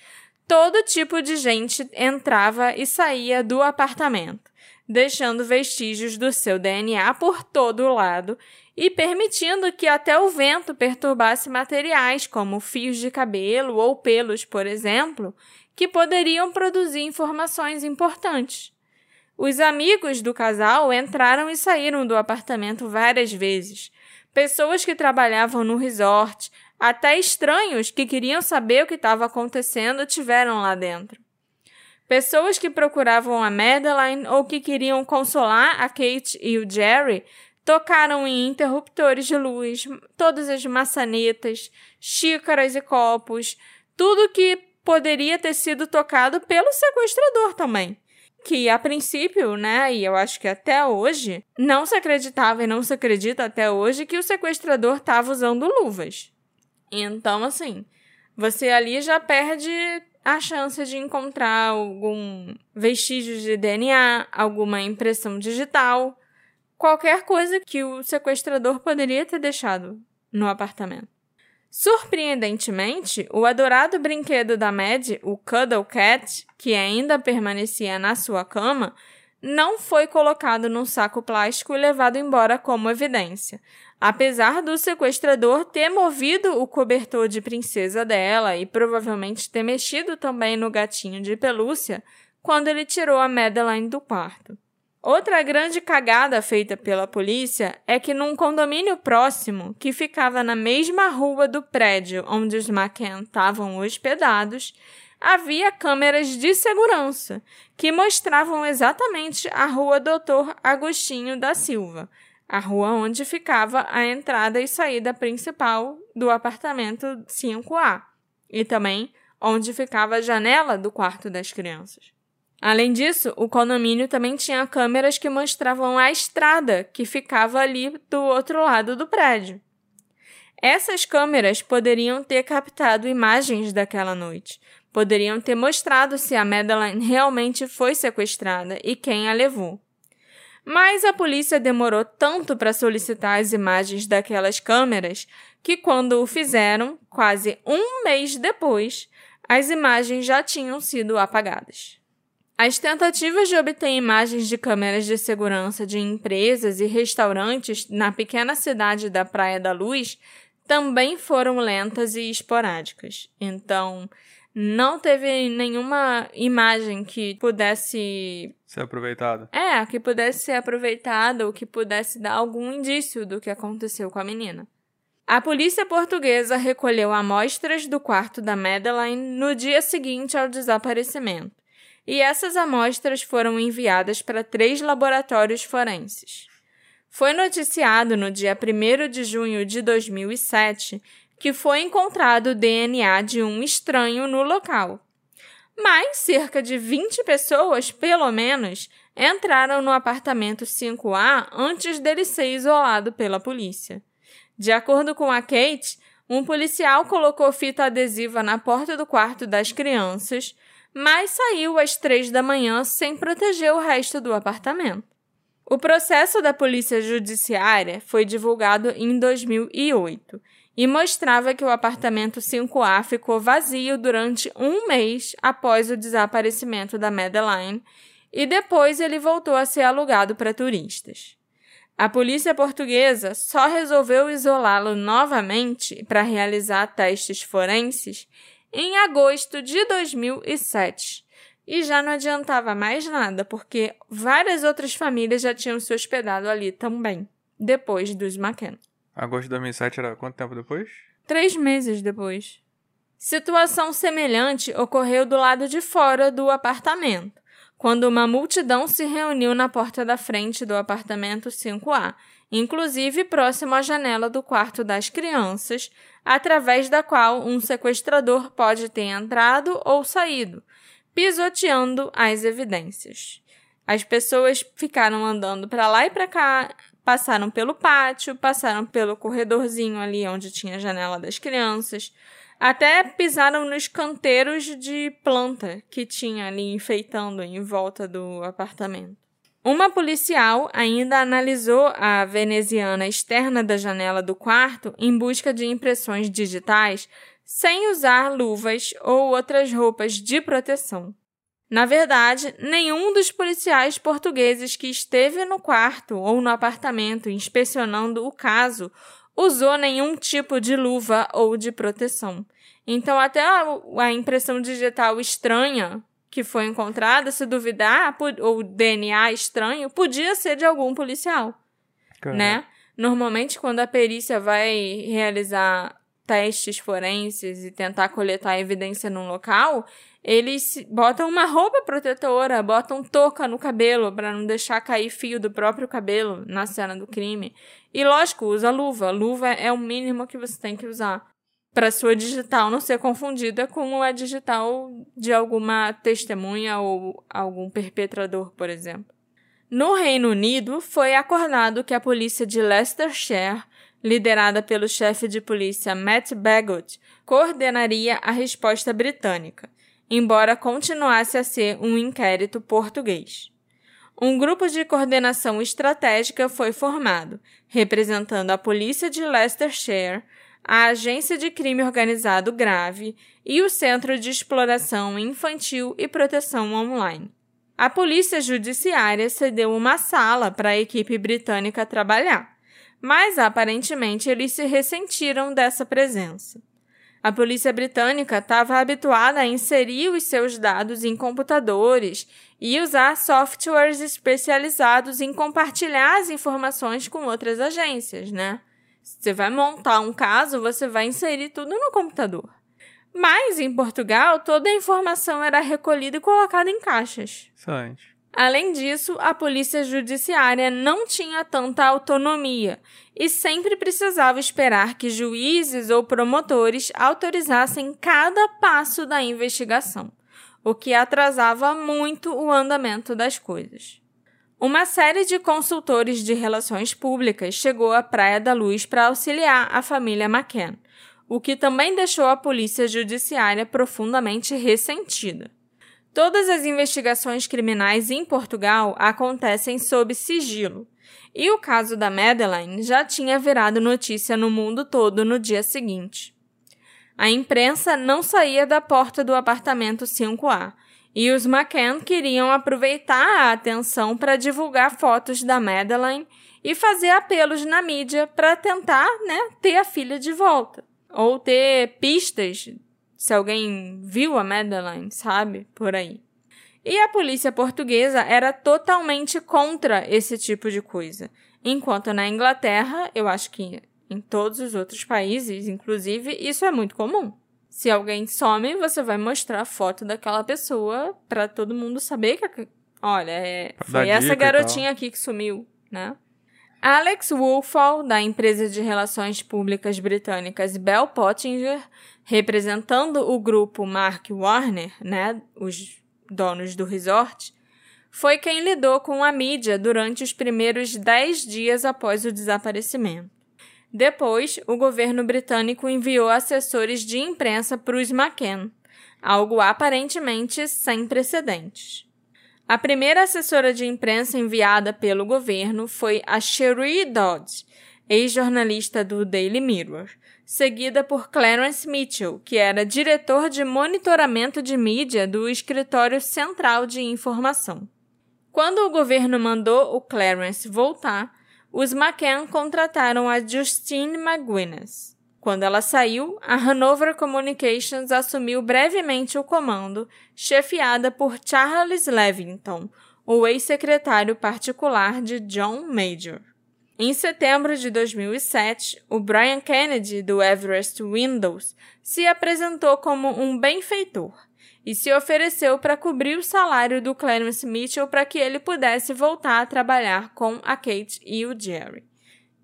todo tipo de gente entrava e saía do apartamento, deixando vestígios do seu DNA por todo o lado e permitindo que até o vento perturbasse materiais como fios de cabelo ou pelos, por exemplo, que poderiam produzir informações importantes. Os amigos do casal entraram e saíram do apartamento várias vezes. Pessoas que trabalhavam no resort, até estranhos que queriam saber o que estava acontecendo, tiveram lá dentro. Pessoas que procuravam a Madeline ou que queriam consolar a Kate e o Jerry Tocaram em interruptores de luz, todas as maçanetas, xícaras e copos, tudo que poderia ter sido tocado pelo sequestrador também. Que a princípio, né, e eu acho que até hoje, não se acreditava e não se acredita até hoje que o sequestrador estava usando luvas. Então, assim, você ali já perde a chance de encontrar algum vestígio de DNA, alguma impressão digital qualquer coisa que o sequestrador poderia ter deixado no apartamento. Surpreendentemente, o adorado brinquedo da Mad, o Cuddle Cat, que ainda permanecia na sua cama, não foi colocado num saco plástico e levado embora como evidência, apesar do sequestrador ter movido o cobertor de princesa dela e provavelmente ter mexido também no gatinho de pelúcia quando ele tirou a Madeline do quarto. Outra grande cagada feita pela polícia é que num condomínio próximo, que ficava na mesma rua do prédio onde os McCann estavam hospedados, havia câmeras de segurança que mostravam exatamente a rua Doutor Agostinho da Silva, a rua onde ficava a entrada e saída principal do apartamento 5A, e também onde ficava a janela do quarto das crianças. Além disso, o condomínio também tinha câmeras que mostravam a estrada que ficava ali do outro lado do prédio. Essas câmeras poderiam ter captado imagens daquela noite, poderiam ter mostrado se a Madeline realmente foi sequestrada e quem a levou. Mas a polícia demorou tanto para solicitar as imagens daquelas câmeras que, quando o fizeram, quase um mês depois, as imagens já tinham sido apagadas. As tentativas de obter imagens de câmeras de segurança de empresas e restaurantes na pequena cidade da Praia da Luz também foram lentas e esporádicas. Então, não teve nenhuma imagem que pudesse ser aproveitada. É, que pudesse ser aproveitada ou que pudesse dar algum indício do que aconteceu com a menina. A polícia portuguesa recolheu amostras do quarto da Madeline no dia seguinte ao desaparecimento e essas amostras foram enviadas para três laboratórios forenses. Foi noticiado no dia 1 de junho de 2007 que foi encontrado o DNA de um estranho no local. Mas cerca de 20 pessoas, pelo menos, entraram no apartamento 5A antes dele ser isolado pela polícia. De acordo com a Kate, um policial colocou fita adesiva na porta do quarto das crianças mas saiu às três da manhã sem proteger o resto do apartamento. O processo da Polícia Judiciária foi divulgado em 2008 e mostrava que o apartamento 5A ficou vazio durante um mês após o desaparecimento da Madeline e depois ele voltou a ser alugado para turistas. A polícia portuguesa só resolveu isolá-lo novamente para realizar testes forenses em agosto de 2007. E já não adiantava mais nada, porque várias outras famílias já tinham se hospedado ali também, depois dos McKenna. Agosto de 2007 era quanto tempo depois? Três meses depois. Situação semelhante ocorreu do lado de fora do apartamento, quando uma multidão se reuniu na porta da frente do apartamento 5A, inclusive próximo à janela do quarto das crianças, através da qual um sequestrador pode ter entrado ou saído, pisoteando as evidências. As pessoas ficaram andando para lá e para cá, passaram pelo pátio, passaram pelo corredorzinho ali onde tinha a janela das crianças, até pisaram nos canteiros de planta que tinha ali enfeitando em volta do apartamento. Uma policial ainda analisou a veneziana externa da janela do quarto em busca de impressões digitais sem usar luvas ou outras roupas de proteção. Na verdade, nenhum dos policiais portugueses que esteve no quarto ou no apartamento inspecionando o caso usou nenhum tipo de luva ou de proteção. Então, até a, impressão digital estranha que foi encontrada, se duvidar, ou DNA estranho, podia ser de algum policial, né? Normalmente, quando a perícia vai realizar testes forenses e tentar coletar evidência num local, eles botam uma roupa protetora, botam touca no cabelo para não deixar cair fio do próprio cabelo na cena do crime. E lógico, usa luva. Luva é o mínimo que você tem que usar para sua digital não ser confundida com a digital de alguma testemunha ou algum perpetrador, por exemplo. No Reino Unido, foi acordado que a polícia de Leicestershire, liderada pelo chefe de polícia Matt Bagot, coordenaria a resposta britânica, embora continuasse a ser um inquérito português. Um grupo de coordenação estratégica foi formado, representando a polícia de Leicestershire, a Agência de Crime Organizado Grave e o Centro de Exploração Infantil e Proteção Online. A Polícia Judiciária cedeu uma sala para a equipe britânica trabalhar, mas aparentemente eles se ressentiram dessa presença. A polícia britânica estava habituada a inserir os seus dados em computadores e usar softwares especializados em compartilhar as informações com outras agências, né? Você vai montar um caso, você vai inserir tudo no computador. Mas em Portugal, toda a informação era recolhida e colocada em caixas. Excelente. Além disso, a polícia judiciária não tinha tanta autonomia e sempre precisava esperar que juízes ou promotores autorizassem cada passo da investigação, o que atrasava muito o andamento das coisas. Uma série de consultores de relações públicas chegou à Praia da Luz para auxiliar a família McCann, o que também deixou a polícia judiciária profundamente ressentida. Todas as investigações criminais em Portugal acontecem sob sigilo, e o caso da Madeleine já tinha virado notícia no mundo todo no dia seguinte. A imprensa não saía da porta do apartamento 5A e os McCann queriam aproveitar a atenção para divulgar fotos da Madeleine e fazer apelos na mídia para tentar né, ter a filha de volta. Ou ter pistas se alguém viu a Madeleine, sabe? Por aí. E a polícia portuguesa era totalmente contra esse tipo de coisa. Enquanto na Inglaterra, eu acho que em todos os outros países, inclusive, isso é muito comum. Se alguém some, você vai mostrar a foto daquela pessoa para todo mundo saber que, olha, é, foi essa garotinha aqui que sumiu, né? Alex Woolfall, da empresa de relações públicas britânicas Bell Pottinger, representando o grupo Mark Warner, né, os donos do resort, foi quem lidou com a mídia durante os primeiros dez dias após o desaparecimento. Depois, o governo britânico enviou assessores de imprensa para os McCann, algo aparentemente sem precedentes. A primeira assessora de imprensa enviada pelo governo foi a Cherie Dodds, ex-jornalista do Daily Mirror, seguida por Clarence Mitchell, que era diretor de monitoramento de mídia do Escritório Central de Informação. Quando o governo mandou o Clarence voltar, os McCann contrataram a Justine McGuinness. Quando ela saiu, a Hanover Communications assumiu brevemente o comando, chefiada por Charles Levington, o ex-secretário particular de John Major. Em setembro de 2007, o Brian Kennedy, do Everest Windows, se apresentou como um benfeitor e se ofereceu para cobrir o salário do Clarence Mitchell para que ele pudesse voltar a trabalhar com a Kate e o Jerry.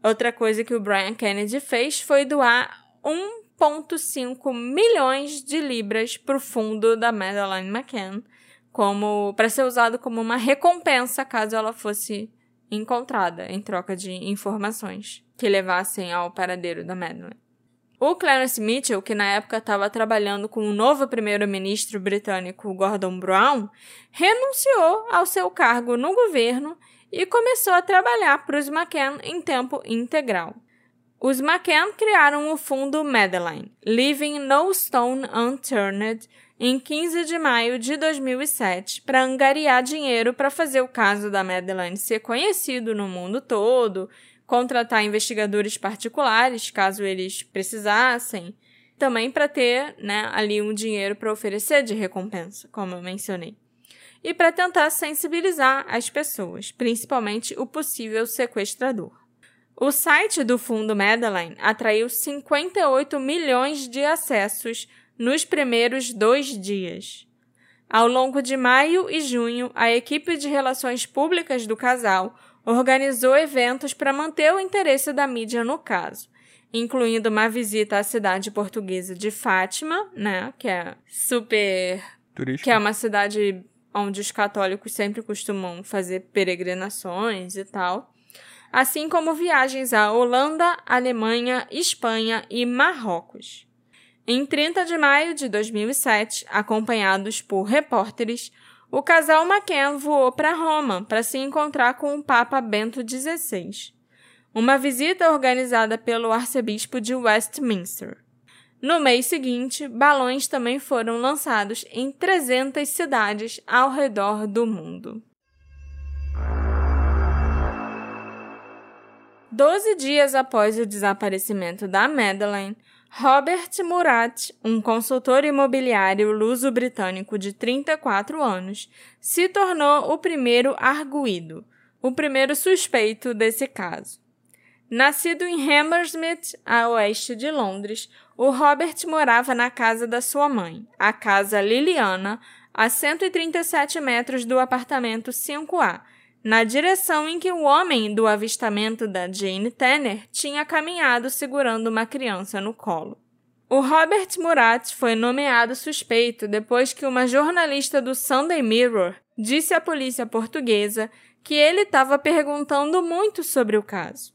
Outra coisa que o Brian Kennedy fez foi doar 1,5 milhões de libras para o fundo da Madeleine McCann, como para ser usado como uma recompensa caso ela fosse encontrada em troca de informações que levassem ao paradeiro da Madeleine. O Clarence Mitchell, que na época estava trabalhando com o novo primeiro-ministro britânico Gordon Brown, renunciou ao seu cargo no governo e começou a trabalhar para os McCann em tempo integral. Os McCann criaram o fundo Madeline, Leaving No Stone Unturned, em 15 de maio de 2007, para angariar dinheiro para fazer o caso da Madeline ser conhecido no mundo todo contratar investigadores particulares, caso eles precisassem, também para ter né, ali um dinheiro para oferecer de recompensa, como eu mencionei. E para tentar sensibilizar as pessoas, principalmente o possível sequestrador. O site do Fundo Madeline atraiu 58 milhões de acessos nos primeiros dois dias. Ao longo de maio e junho, a equipe de relações públicas do casal organizou eventos para manter o interesse da mídia no caso, incluindo uma visita à cidade portuguesa de Fátima, né, que é super Turística. que é uma cidade onde os católicos sempre costumam fazer peregrinações e tal, assim como viagens à Holanda, Alemanha, Espanha e Marrocos. Em 30 de maio de 2007, acompanhados por repórteres, o casal McCann voou para Roma para se encontrar com o Papa Bento XVI. Uma visita organizada pelo arcebispo de Westminster. No mês seguinte, balões também foram lançados em 300 cidades ao redor do mundo. Doze dias após o desaparecimento da Madeleine, Robert Murat, um consultor imobiliário luso-britânico de 34 anos, se tornou o primeiro arguído, o primeiro suspeito desse caso. Nascido em Hammersmith, a oeste de Londres, o Robert morava na casa da sua mãe, a Casa Liliana, a 137 metros do apartamento 5A, na direção em que o homem do avistamento da Jane Tanner tinha caminhado segurando uma criança no colo. O Robert Murat foi nomeado suspeito depois que uma jornalista do Sunday Mirror disse à polícia portuguesa que ele estava perguntando muito sobre o caso.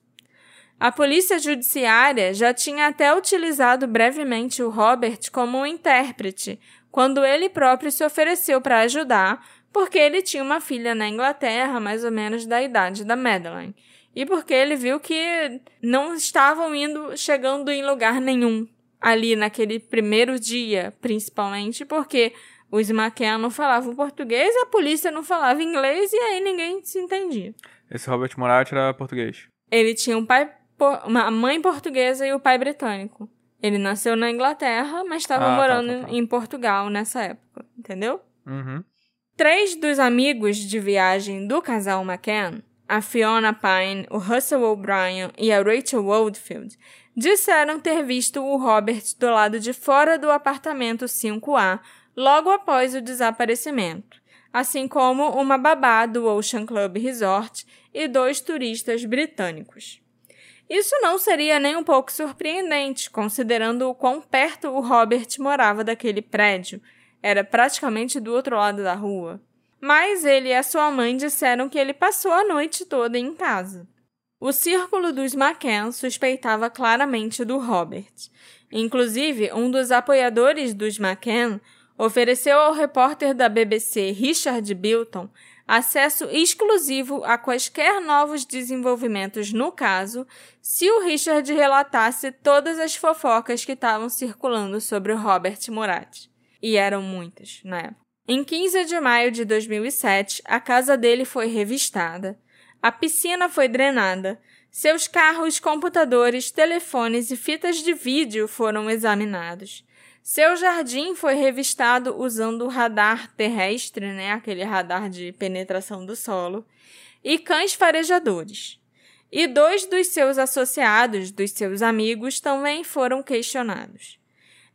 A polícia judiciária já tinha até utilizado brevemente o Robert como um intérprete, quando ele próprio se ofereceu para ajudar, porque ele tinha uma filha na Inglaterra, mais ou menos da idade da Madeline, e porque ele viu que não estavam indo chegando em lugar nenhum ali naquele primeiro dia, principalmente porque os McKenna não falavam português, a polícia não falava inglês e aí ninguém se entendia. Esse Robert Murat era português. Ele tinha um pai, uma mãe portuguesa e o pai britânico. Ele nasceu na Inglaterra, mas estava Ah, tá, morando tá, tá. em Portugal nessa época, entendeu? Uhum. Três dos amigos de viagem do casal McCann, a Fiona Pine, o Russell O'Brien e a Rachel Oldfield, disseram ter visto o Robert do lado de fora do apartamento 5A logo após o desaparecimento, assim como uma babá do Ocean Club Resort e dois turistas britânicos. Isso não seria nem um pouco surpreendente, considerando o quão perto o Robert morava daquele prédio. Era praticamente do outro lado da rua. Mas ele e a sua mãe disseram que ele passou a noite toda em casa. O círculo dos McCann suspeitava claramente do Robert. Inclusive, um dos apoiadores dos McCann ofereceu ao repórter da BBC Richard Bilton acesso exclusivo a quaisquer novos desenvolvimentos no caso se o Richard relatasse todas as fofocas que estavam circulando sobre o Robert Murat. E eram muitas, na época. Em 15 de maio de 2007, a casa dele foi revistada, a piscina foi drenada, seus carros, computadores, telefones e fitas de vídeo foram examinados. Seu jardim foi revistado usando o radar terrestre, né, aquele radar de penetração do solo, e cães farejadores. E dois dos seus associados, dos seus amigos, também foram questionados.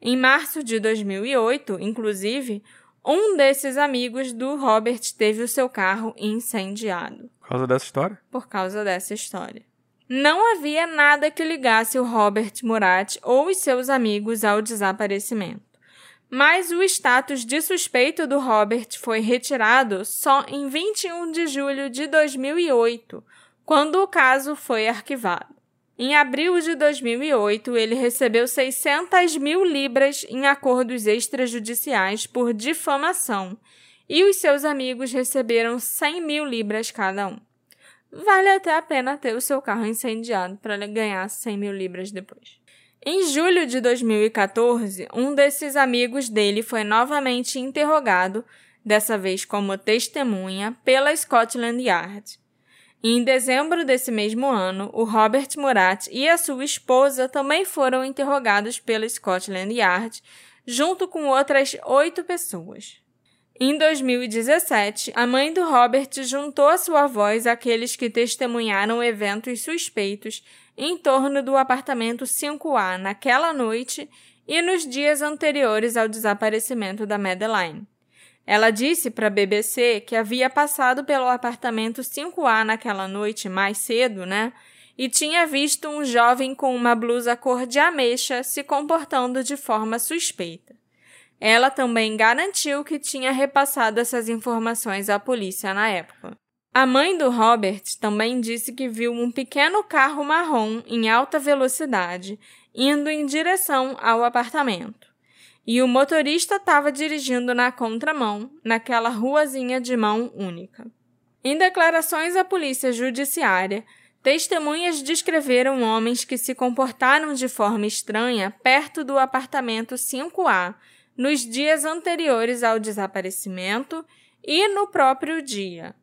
Em março de 2008, inclusive, um desses amigos do Robert teve o seu carro incendiado. Por causa dessa história? Por causa dessa história. Não havia nada que ligasse o Robert Murat ou os seus amigos ao desaparecimento. Mas o status de suspeito do Robert foi retirado só em 21 de julho de 2008, quando o caso foi arquivado. Em abril de 2008, ele recebeu 600 mil libras em acordos extrajudiciais por difamação e os seus amigos receberam 100 mil libras cada um. Vale até a pena ter o seu carro incendiado para ganhar 100 mil libras depois. Em julho de 2014, um desses amigos dele foi novamente interrogado, dessa vez como testemunha, pela Scotland Yard. Em dezembro desse mesmo ano, o Robert Murat e a sua esposa também foram interrogados pela Scotland Yard, junto com outras oito pessoas. Em 2017, a mãe do Robert juntou a sua voz àqueles que testemunharam eventos suspeitos em torno do apartamento 5A naquela noite e nos dias anteriores ao desaparecimento da Madeline. Ela disse para a BBC que havia passado pelo apartamento 5A naquela noite mais cedo, né? E tinha visto um jovem com uma blusa cor de ameixa se comportando de forma suspeita. Ela também garantiu que tinha repassado essas informações à polícia na época. A mãe do Robert também disse que viu um pequeno carro marrom em alta velocidade indo em direção ao apartamento e o motorista estava dirigindo na contramão, naquela ruazinha de mão única. Em declarações à polícia judiciária, testemunhas descreveram homens que se comportaram de forma estranha perto do apartamento 5A nos dias anteriores ao desaparecimento e no próprio dia.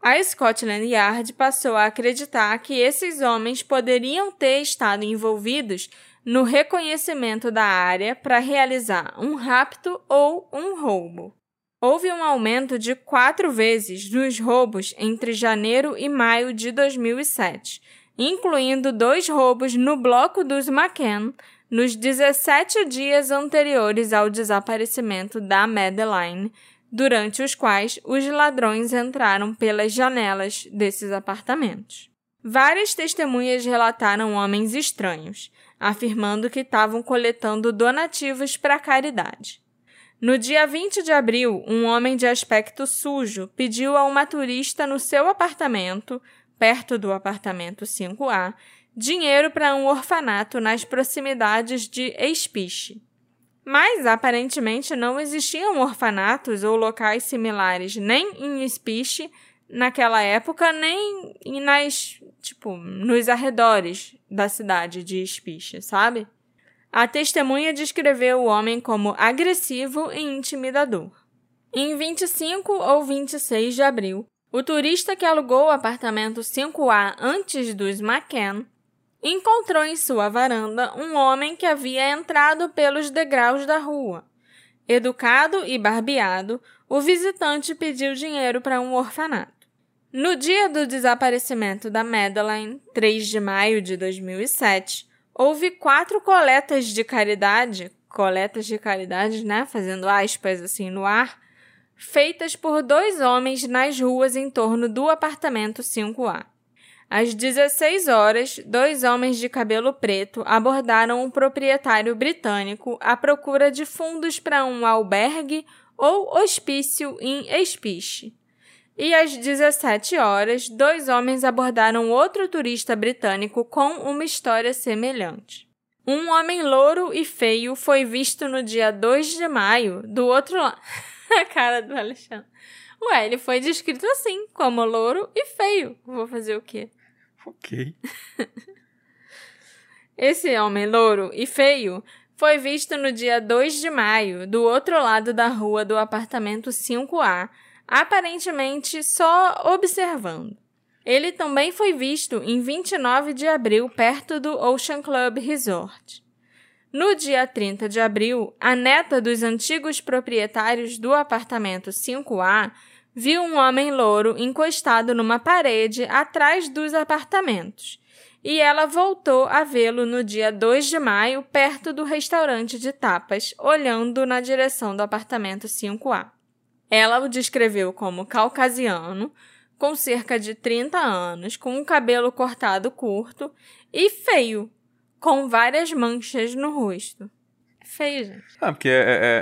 A Scotland Yard passou a acreditar que esses homens poderiam ter estado envolvidos no reconhecimento da área para realizar um rapto ou um roubo. Houve um aumento de quatro vezes nos roubos entre janeiro e maio de 2007, incluindo dois roubos no bloco dos McCann nos 17 dias anteriores ao desaparecimento da Madeline, durante os quais os ladrões entraram pelas janelas desses apartamentos. Várias testemunhas relataram homens estranhos, afirmando que estavam coletando donativos para caridade. No dia 20 de abril, um homem de aspecto sujo pediu a uma turista no seu apartamento, perto do apartamento 5A, dinheiro para um orfanato nas proximidades de Espiche. Mas aparentemente não existiam orfanatos ou locais similares nem em Espiche naquela época, nem nas, tipo, nos arredores da cidade de Spiche, sabe? A testemunha descreveu o homem como agressivo e intimidador. Em 25 ou 26 de abril, o turista que alugou o apartamento 5A antes dos McCann encontrou em sua varanda um homem que havia entrado pelos degraus da rua. Educado e barbeado, o visitante pediu dinheiro para um orfanato. No dia do desaparecimento da Madeline, 3 de maio de 2007, houve quatro coletas de caridade, coletas de caridade, né, fazendo aspas assim no ar, feitas por dois homens nas ruas em torno do apartamento 5A. Às 16 horas, dois homens de cabelo preto abordaram um proprietário britânico à procura de fundos para um albergue ou hospício em Espiche. E às 17 horas, dois homens abordaram outro turista britânico com uma história semelhante. Um homem louro e feio foi visto no dia 2 de maio do outro lado. A cara do Alexandre. Ué, ele foi descrito assim, como louro e feio. Vou fazer o quê? Ok. Esse homem louro e feio foi visto no dia 2 de maio do outro lado da rua do apartamento 5A, aparentemente só observando. Ele também foi visto em 29 de abril perto do Ocean Club Resort. No dia 30 de abril, a neta dos antigos proprietários do apartamento 5A viu um homem louro encostado numa parede atrás dos apartamentos, e ela voltou a vê-lo no dia 2 de maio perto do restaurante de tapas, olhando na direção do apartamento 5A. Ela o descreveu como caucasiano, com cerca de 30 anos, com um cabelo cortado curto e feio, com várias manchas no rosto. É feio, gente. Ah, porque é,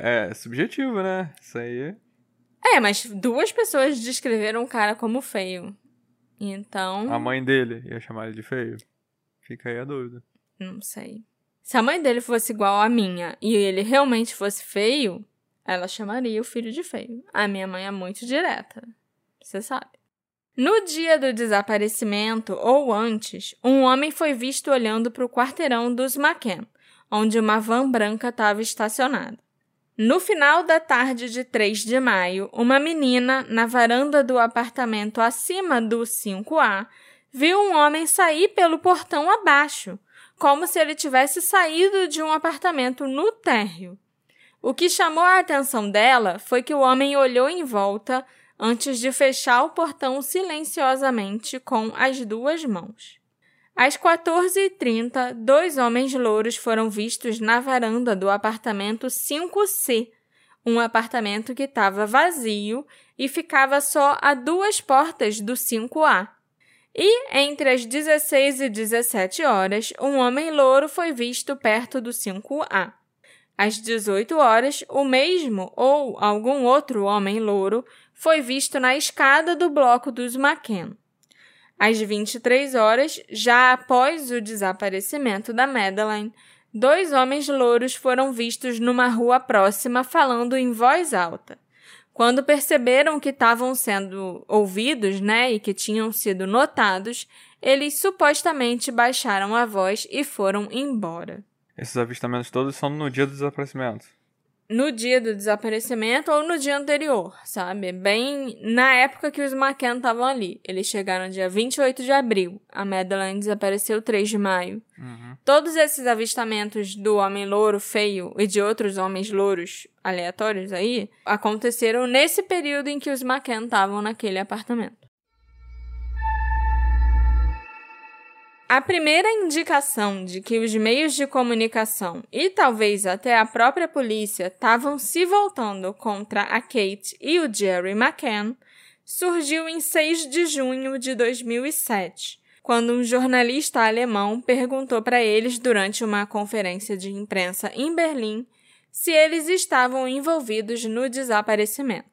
é, é subjetivo, né? Isso aí. É, mas duas pessoas descreveram o cara como feio. Então. A mãe dele ia chamar ele de feio. Fica aí a dúvida. Não sei. Se a mãe dele fosse igual à minha e ele realmente fosse feio, ela chamaria o filho de feio. A minha mãe é muito direta. Você sabe. No dia do desaparecimento, ou antes, um homem foi visto olhando para o quarteirão dos McKen, onde uma van branca estava estacionada. No final da tarde de 3 de maio, uma menina, na varanda do apartamento acima do 5A, viu um homem sair pelo portão abaixo, como se ele tivesse saído de um apartamento no térreo. O que chamou a atenção dela foi que o homem olhou em volta antes de fechar o portão silenciosamente com as duas mãos. Às 14h30, dois homens louros foram vistos na varanda do apartamento 5C, um apartamento que estava vazio e ficava só a duas portas do 5A. E entre as 16 e 17 horas, um homem louro foi visto perto do 5A. Às 18 horas, o mesmo ou algum outro homem louro foi visto na escada do bloco dos McKen. Às 23 horas, já após o desaparecimento da Madeleine, dois homens louros foram vistos numa rua próxima falando em voz alta. Quando perceberam que estavam sendo ouvidos, né, e que tinham sido notados, eles supostamente baixaram a voz e foram embora. Esses avistamentos todos são no dia do desaparecimento. No dia do desaparecimento ou no dia anterior, sabe? Bem na época que os McKen estavam ali. Eles chegaram dia 28 de abril. A Madeleine desapareceu 3 de maio. Uhum. Todos esses avistamentos do homem louro feio e de outros homens louros aleatórios aí aconteceram nesse período em que os McKen estavam naquele apartamento. A primeira indicação de que os meios de comunicação e talvez até a própria polícia estavam se voltando contra a Kate e o Jerry McCann surgiu em 6 de junho de 2007, quando um jornalista alemão perguntou para eles durante uma conferência de imprensa em Berlim se eles estavam envolvidos no desaparecimento.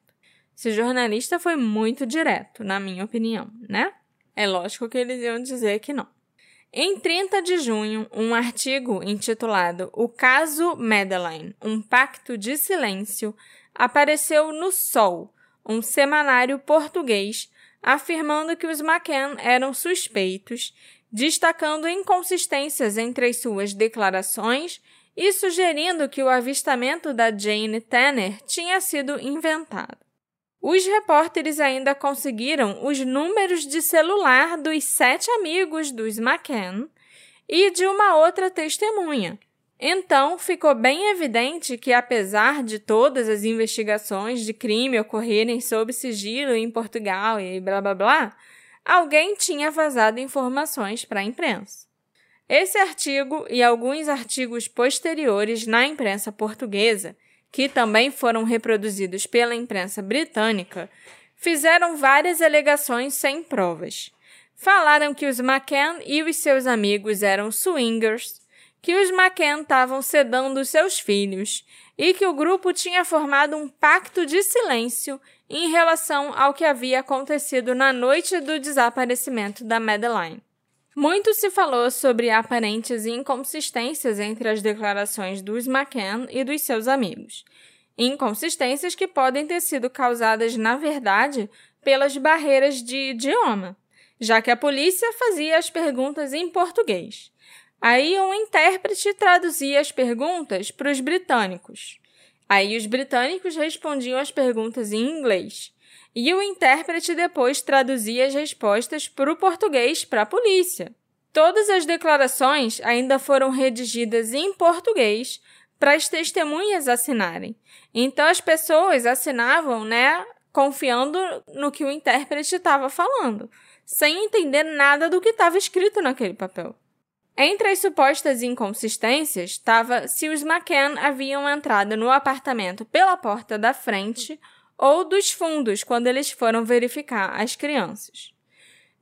Esse jornalista foi muito direto, na minha opinião, né? É lógico que eles iam dizer que não. Em 30 de junho, um artigo intitulado O Caso Madeleine, um pacto de silêncio, apareceu no Sol, um semanário português, afirmando que os McCann eram suspeitos, destacando inconsistências entre as suas declarações e sugerindo que o avistamento da Jane Tanner tinha sido inventado. Os repórteres ainda conseguiram os números de celular dos sete amigos dos McCann e de uma outra testemunha. Então, ficou bem evidente que, apesar de todas as investigações de crime ocorrerem sob sigilo em Portugal e blá blá blá, alguém tinha vazado informações para a imprensa. Esse artigo e alguns artigos posteriores na imprensa portuguesa que também foram reproduzidos pela imprensa britânica, fizeram várias alegações sem provas. Falaram que os McCann e os seus amigos eram swingers, que os McCann estavam sedando seus filhos e que o grupo tinha formado um pacto de silêncio em relação ao que havia acontecido na noite do desaparecimento da Madeline. Muito se falou sobre aparentes inconsistências entre as declarações dos McCann e dos seus amigos. Inconsistências que podem ter sido causadas, na verdade, pelas barreiras de idioma, já que a polícia fazia as perguntas em português. Aí um intérprete traduzia as perguntas para os britânicos. Aí os britânicos respondiam as perguntas em inglês e o intérprete depois traduzia as respostas para o português para a polícia. Todas as declarações ainda foram redigidas em português para as testemunhas assinarem. Então as pessoas assinavam, né, confiando no que o intérprete estava falando, sem entender nada do que estava escrito naquele papel. Entre as supostas inconsistências estava se os McCann haviam entrado no apartamento pela porta da frente ou dos fundos quando eles foram verificar as crianças.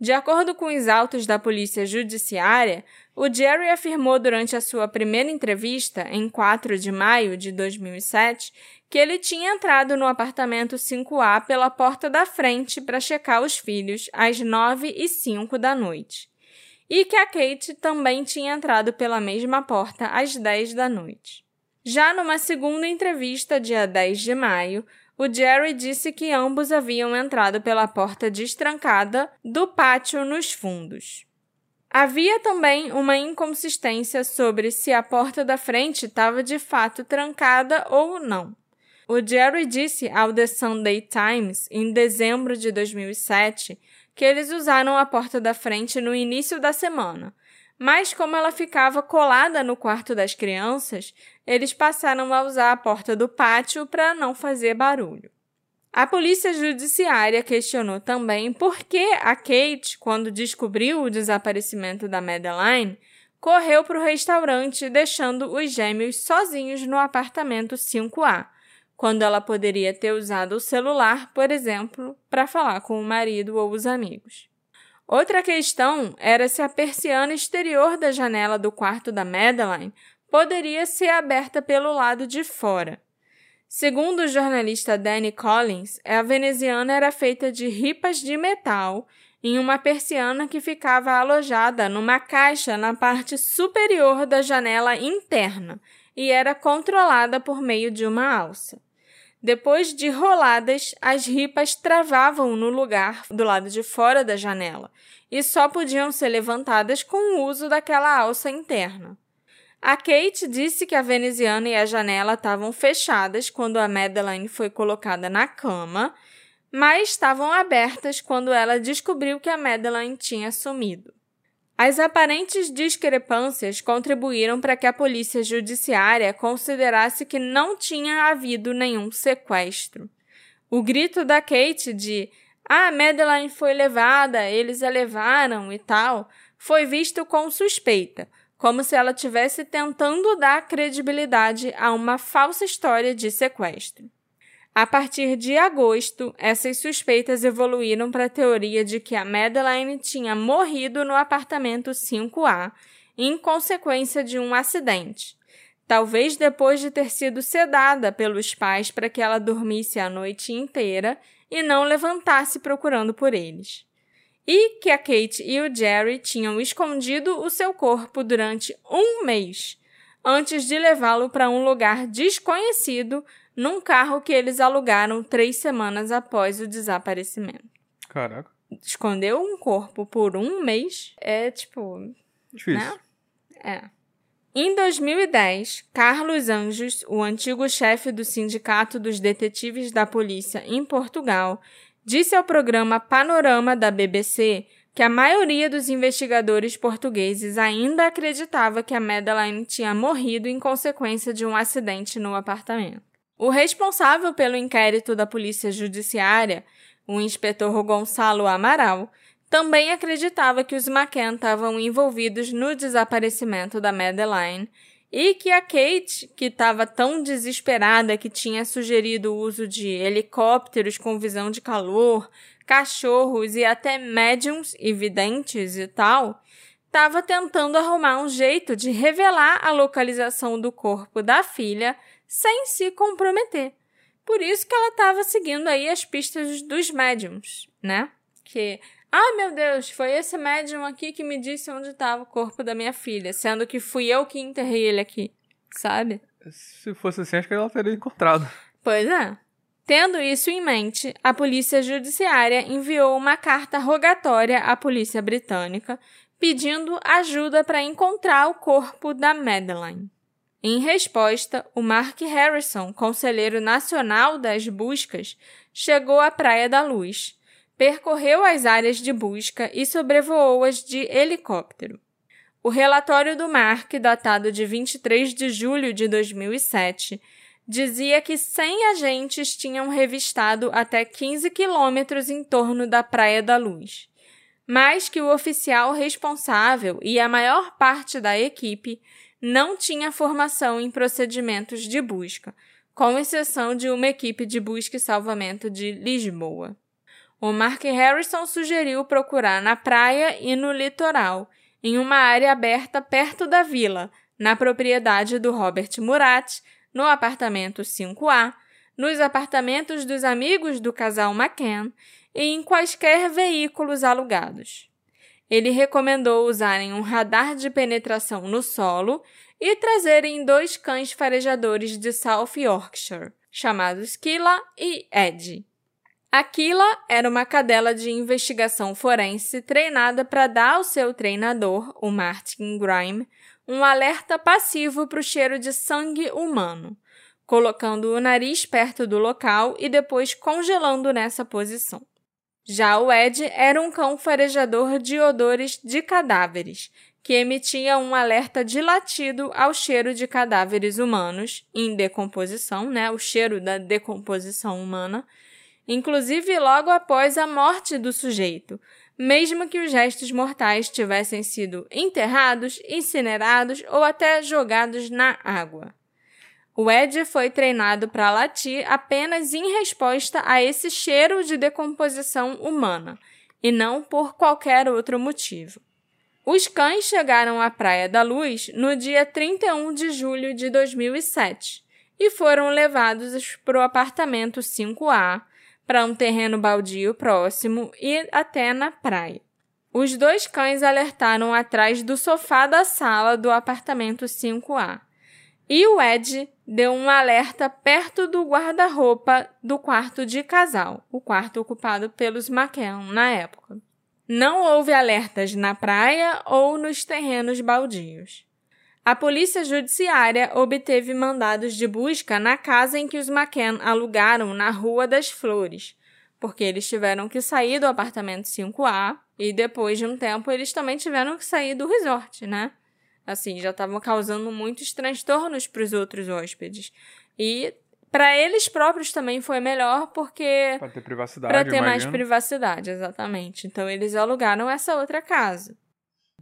De acordo com os autos da Polícia Judiciária, o Jerry afirmou durante a sua primeira entrevista, em 4 de maio de 2007, que ele tinha entrado no apartamento 5A pela porta da frente para checar os filhos às 9 e 5 da noite. E que a Kate também tinha entrado pela mesma porta às 10 da noite. Já numa segunda entrevista, dia 10 de maio, o Jerry disse que ambos haviam entrado pela porta destrancada do pátio nos fundos. Havia também uma inconsistência sobre se a porta da frente estava de fato trancada ou não. O Jerry disse ao The Sunday Times, em dezembro de 2007, que eles usaram a porta da frente no início da semana, mas como ela ficava colada no quarto das crianças, eles passaram a usar a porta do pátio para não fazer barulho. A polícia judiciária questionou também por que a Kate, quando descobriu o desaparecimento da Madeline, correu para o restaurante deixando os gêmeos sozinhos no apartamento 5A, quando ela poderia ter usado o celular, por exemplo, para falar com o marido ou os amigos. Outra questão era se a persiana exterior da janela do quarto da Madeline poderia ser aberta pelo lado de fora. Segundo o jornalista Danny Collins, a veneziana era feita de ripas de metal em uma persiana que ficava alojada numa caixa na parte superior da janela interna e era controlada por meio de uma alça. Depois de roladas, as ripas travavam no lugar do lado de fora da janela e só podiam ser levantadas com o uso daquela alça interna. A Kate disse que a veneziana e a janela estavam fechadas quando a Madeline foi colocada na cama, mas estavam abertas quando ela descobriu que a Madeline tinha sumido. As aparentes discrepâncias contribuíram para que a polícia judiciária considerasse que não tinha havido nenhum sequestro. O grito da Kate de ah, Madeline foi levada, eles a levaram e tal, foi visto com suspeita, como se ela tivesse tentando dar credibilidade a uma falsa história de sequestro. A partir de agosto, essas suspeitas evoluíram para a teoria de que a Madeline tinha morrido no apartamento 5A em consequência de um acidente. Talvez depois de ter sido sedada pelos pais para que ela dormisse a noite inteira e não levantasse procurando por eles. E que a Kate e o Jerry tinham escondido o seu corpo durante um mês, antes de levá-lo para um lugar desconhecido num carro que eles alugaram três semanas após o desaparecimento. Caraca. Escondeu um corpo por um mês é tipo. Difícil. Né? É. Em 2010, Carlos Anjos, o antigo chefe do Sindicato dos Detetives da Polícia em Portugal, disse ao programa Panorama da BBC que a maioria dos investigadores portugueses ainda acreditava que a Madeline tinha morrido em consequência de um acidente no apartamento. O responsável pelo inquérito da Polícia Judiciária, o inspetor Gonçalo Amaral, também acreditava que os McCann estavam envolvidos no desaparecimento da Madeline e que a Kate, que estava tão desesperada que tinha sugerido o uso de helicópteros com visão de calor, cachorros e até médiums e videntes e tal, estava tentando arrumar um jeito de revelar a localização do corpo da filha sem se comprometer. Por isso que ela estava seguindo aí as pistas dos médiums, né? Que, ah, meu Deus, foi esse médium aqui que me disse onde estava o corpo da minha filha, sendo que fui eu que enterrei ele aqui, sabe? Se fosse assim, acho que ela teria encontrado. Pois é. Tendo isso em mente, a polícia judiciária enviou uma carta rogatória à polícia britânica pedindo ajuda para encontrar o corpo da Madeline. Em resposta, o Mark Harrison, conselheiro nacional das buscas, chegou à Praia da Luz, percorreu as áreas de busca e sobrevoou-as de helicóptero. O relatório do Mark, datado de 23 de julho de 2007, dizia que 100 agentes tinham revistado até 15 quilômetros em torno da Praia da Luz, mas que o oficial responsável e a maior parte da equipe não tinha formação em procedimentos de busca, com exceção de uma equipe de busca e salvamento de Lisboa. O Mark Harrison sugeriu procurar na praia e no litoral, em uma área aberta perto da vila, na propriedade do Robert Murat, no apartamento 5A, nos apartamentos dos amigos do casal McCann e em quaisquer veículos alugados. Ele recomendou usarem um radar de penetração no solo e trazerem dois cães farejadores de South Yorkshire, chamados Killa e Ed. A era uma cadela de investigação forense treinada para dar ao seu treinador, o Martin Grime, um alerta passivo para o cheiro de sangue humano, colocando o nariz perto do local e depois congelando nessa posição. Já o Ed era um cão farejador de odores de cadáveres, que emitia um alerta de latido ao cheiro de cadáveres humanos em decomposição, né, o cheiro da decomposição humana, inclusive logo após a morte do sujeito, mesmo que os restos mortais tivessem sido enterrados, incinerados ou até jogados na água. O Ed foi treinado para latir apenas em resposta a esse cheiro de decomposição humana, e não por qualquer outro motivo. Os cães chegaram à Praia da Luz no dia 31 de julho de 2007 e foram levados para o apartamento 5A, para um terreno baldio próximo e até na praia. Os dois cães alertaram atrás do sofá da sala do apartamento 5A. E o Ed deu um alerta perto do guarda-roupa do quarto de casal, o quarto ocupado pelos McKeon na época. Não houve alertas na praia ou nos terrenos baldios. A polícia judiciária obteve mandados de busca na casa em que os McKen alugaram na Rua das Flores, porque eles tiveram que sair do apartamento 5A e depois de um tempo eles também tiveram que sair do resort, né? Assim, já estavam causando muitos transtornos para os outros hóspedes. E para eles próprios também foi melhor porque para ter privacidade, para ter imagino. mais privacidade, exatamente. Então eles alugaram essa outra casa.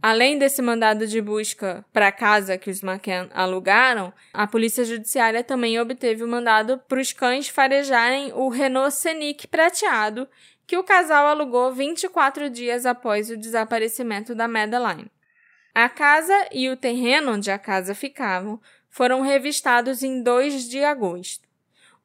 Além desse mandado de busca para a casa que os McCann alugaram, a Polícia Judiciária também obteve o mandado para os cães farejarem o Renault Scenic prateado que o casal alugou 24 dias após o desaparecimento da Madeline. A casa e o terreno onde a casa ficavam foram revistados em 2 de agosto.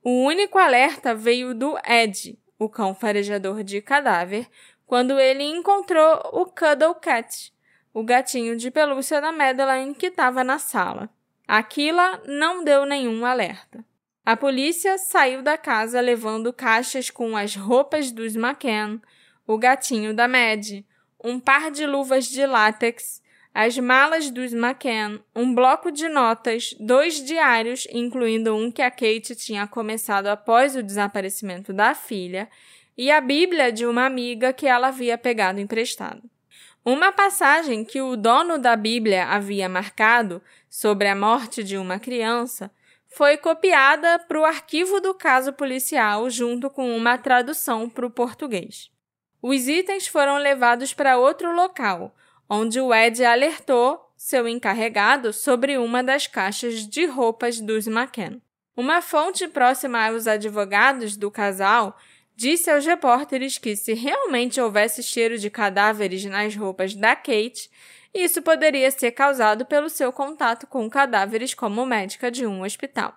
O único alerta veio do Ed, o cão farejador de cadáver, quando ele encontrou o Cuddle Cat, o gatinho de pelúcia da Madeline que estava na sala. Aquila não deu nenhum alerta. A polícia saiu da casa levando caixas com as roupas dos McCann, o gatinho da Mad, um par de luvas de látex as malas dos McCann, um bloco de notas, dois diários, incluindo um que a Kate tinha começado após o desaparecimento da filha, e a Bíblia de uma amiga que ela havia pegado emprestado. Uma passagem que o dono da Bíblia havia marcado sobre a morte de uma criança foi copiada para o arquivo do caso policial junto com uma tradução para o português. Os itens foram levados para outro local, onde o Ed alertou seu encarregado sobre uma das caixas de roupas dos McKen. Uma fonte próxima aos advogados do casal disse aos repórteres que se realmente houvesse cheiro de cadáveres nas roupas da Kate, isso poderia ser causado pelo seu contato com cadáveres como médica de um hospital.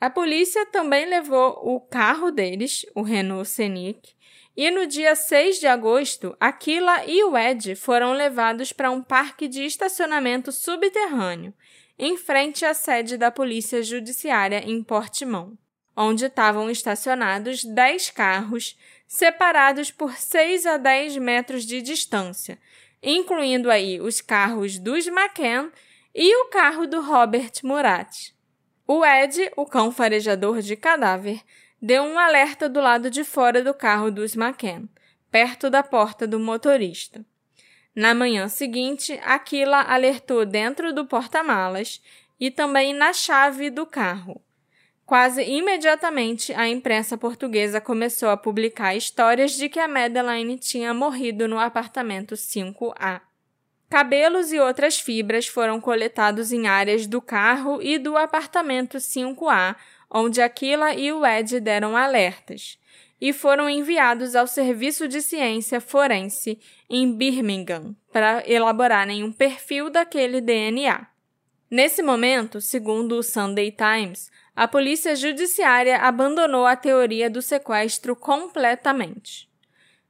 A polícia também levou o carro deles, o Renault Scenic, e no dia 6 de agosto, Aquila e o Ed foram levados para um parque de estacionamento subterrâneo, em frente à sede da Polícia Judiciária em Portimão, onde estavam estacionados 10 carros, separados por 6 a 10 metros de distância, incluindo aí os carros dos McCann e o carro do Robert Murat. O Ed, o cão farejador de cadáver, deu um alerta do lado de fora do carro dos McCann, perto da porta do motorista. Na manhã seguinte, Aquila alertou dentro do porta-malas e também na chave do carro. Quase imediatamente, a imprensa portuguesa começou a publicar histórias de que a Madeline tinha morrido no apartamento 5A. Cabelos e outras fibras foram coletados em áreas do carro e do apartamento 5A onde Aquila e o Ed deram alertas e foram enviados ao Serviço de Ciência Forense em Birmingham para elaborarem um perfil daquele DNA. Nesse momento, segundo o Sunday Times, a polícia judiciária abandonou a teoria do sequestro completamente.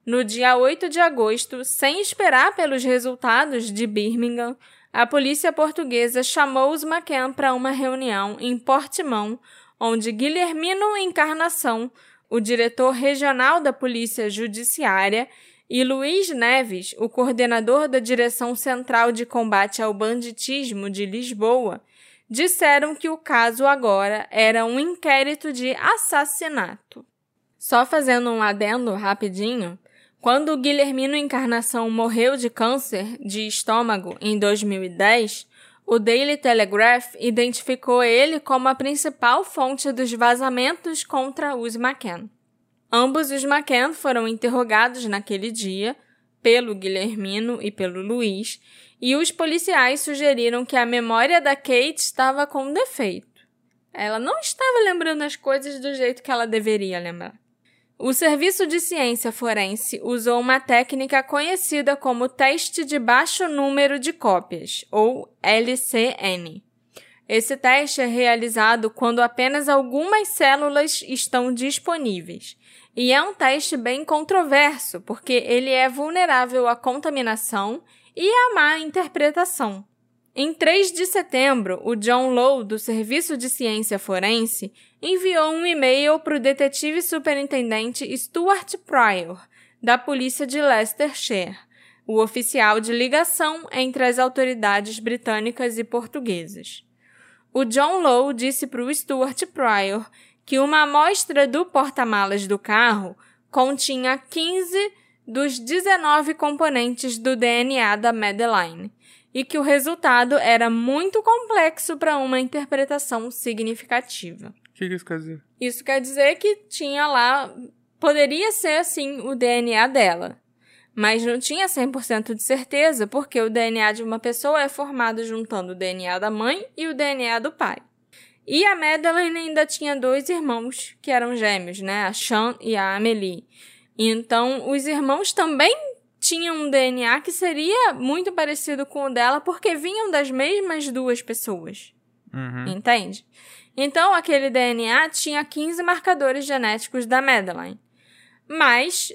No dia 8 de agosto, sem esperar pelos resultados de Birmingham, a polícia portuguesa chamou os McCann para uma reunião em Portimão, onde Guilhermino Encarnação, o diretor regional da Polícia Judiciária, e Luiz Neves, o coordenador da Direção Central de Combate ao Banditismo de Lisboa, disseram que o caso agora era um inquérito de assassinato. Só fazendo um adendo rapidinho, quando Guilhermino Encarnação morreu de câncer de estômago em 2010, o Daily Telegraph identificou ele como a principal fonte dos vazamentos contra os McCann. Ambos os McCann foram interrogados naquele dia pelo Guilhermino e pelo Luiz, e os policiais sugeriram que a memória da Kate estava com defeito. Ela não estava lembrando as coisas do jeito que ela deveria lembrar. O Serviço de Ciência Forense usou uma técnica conhecida como teste de baixo número de cópias, ou LCN. Esse teste é realizado quando apenas algumas células estão disponíveis. E é um teste bem controverso, porque ele é vulnerável à contaminação e à má interpretação. Em 3 de setembro, o John Lowe, do Serviço de Ciência Forense, enviou um e-mail para o detetive superintendente Stuart Pryor, da polícia de Leicestershire, o oficial de ligação entre as autoridades britânicas e portuguesas. O John Lowe disse para o Stuart Pryor que uma amostra do porta-malas do carro continha 15 dos 19 componentes do DNA da Madeline e que o resultado era muito complexo para uma interpretação significativa. O que, que isso quer dizer? Isso quer dizer que tinha lá. Poderia ser, assim, o DNA dela. Mas não tinha 100% de certeza, porque o DNA de uma pessoa é formado juntando o DNA da mãe e o DNA do pai. E a Madeline ainda tinha dois irmãos que eram gêmeos, né? A Sean e a Amelie. Então, os irmãos também tinham um DNA que seria muito parecido com o dela porque vinham das mesmas duas pessoas. Uhum. Entende? Então, aquele DNA tinha 15 marcadores genéticos da Madeline. Mas,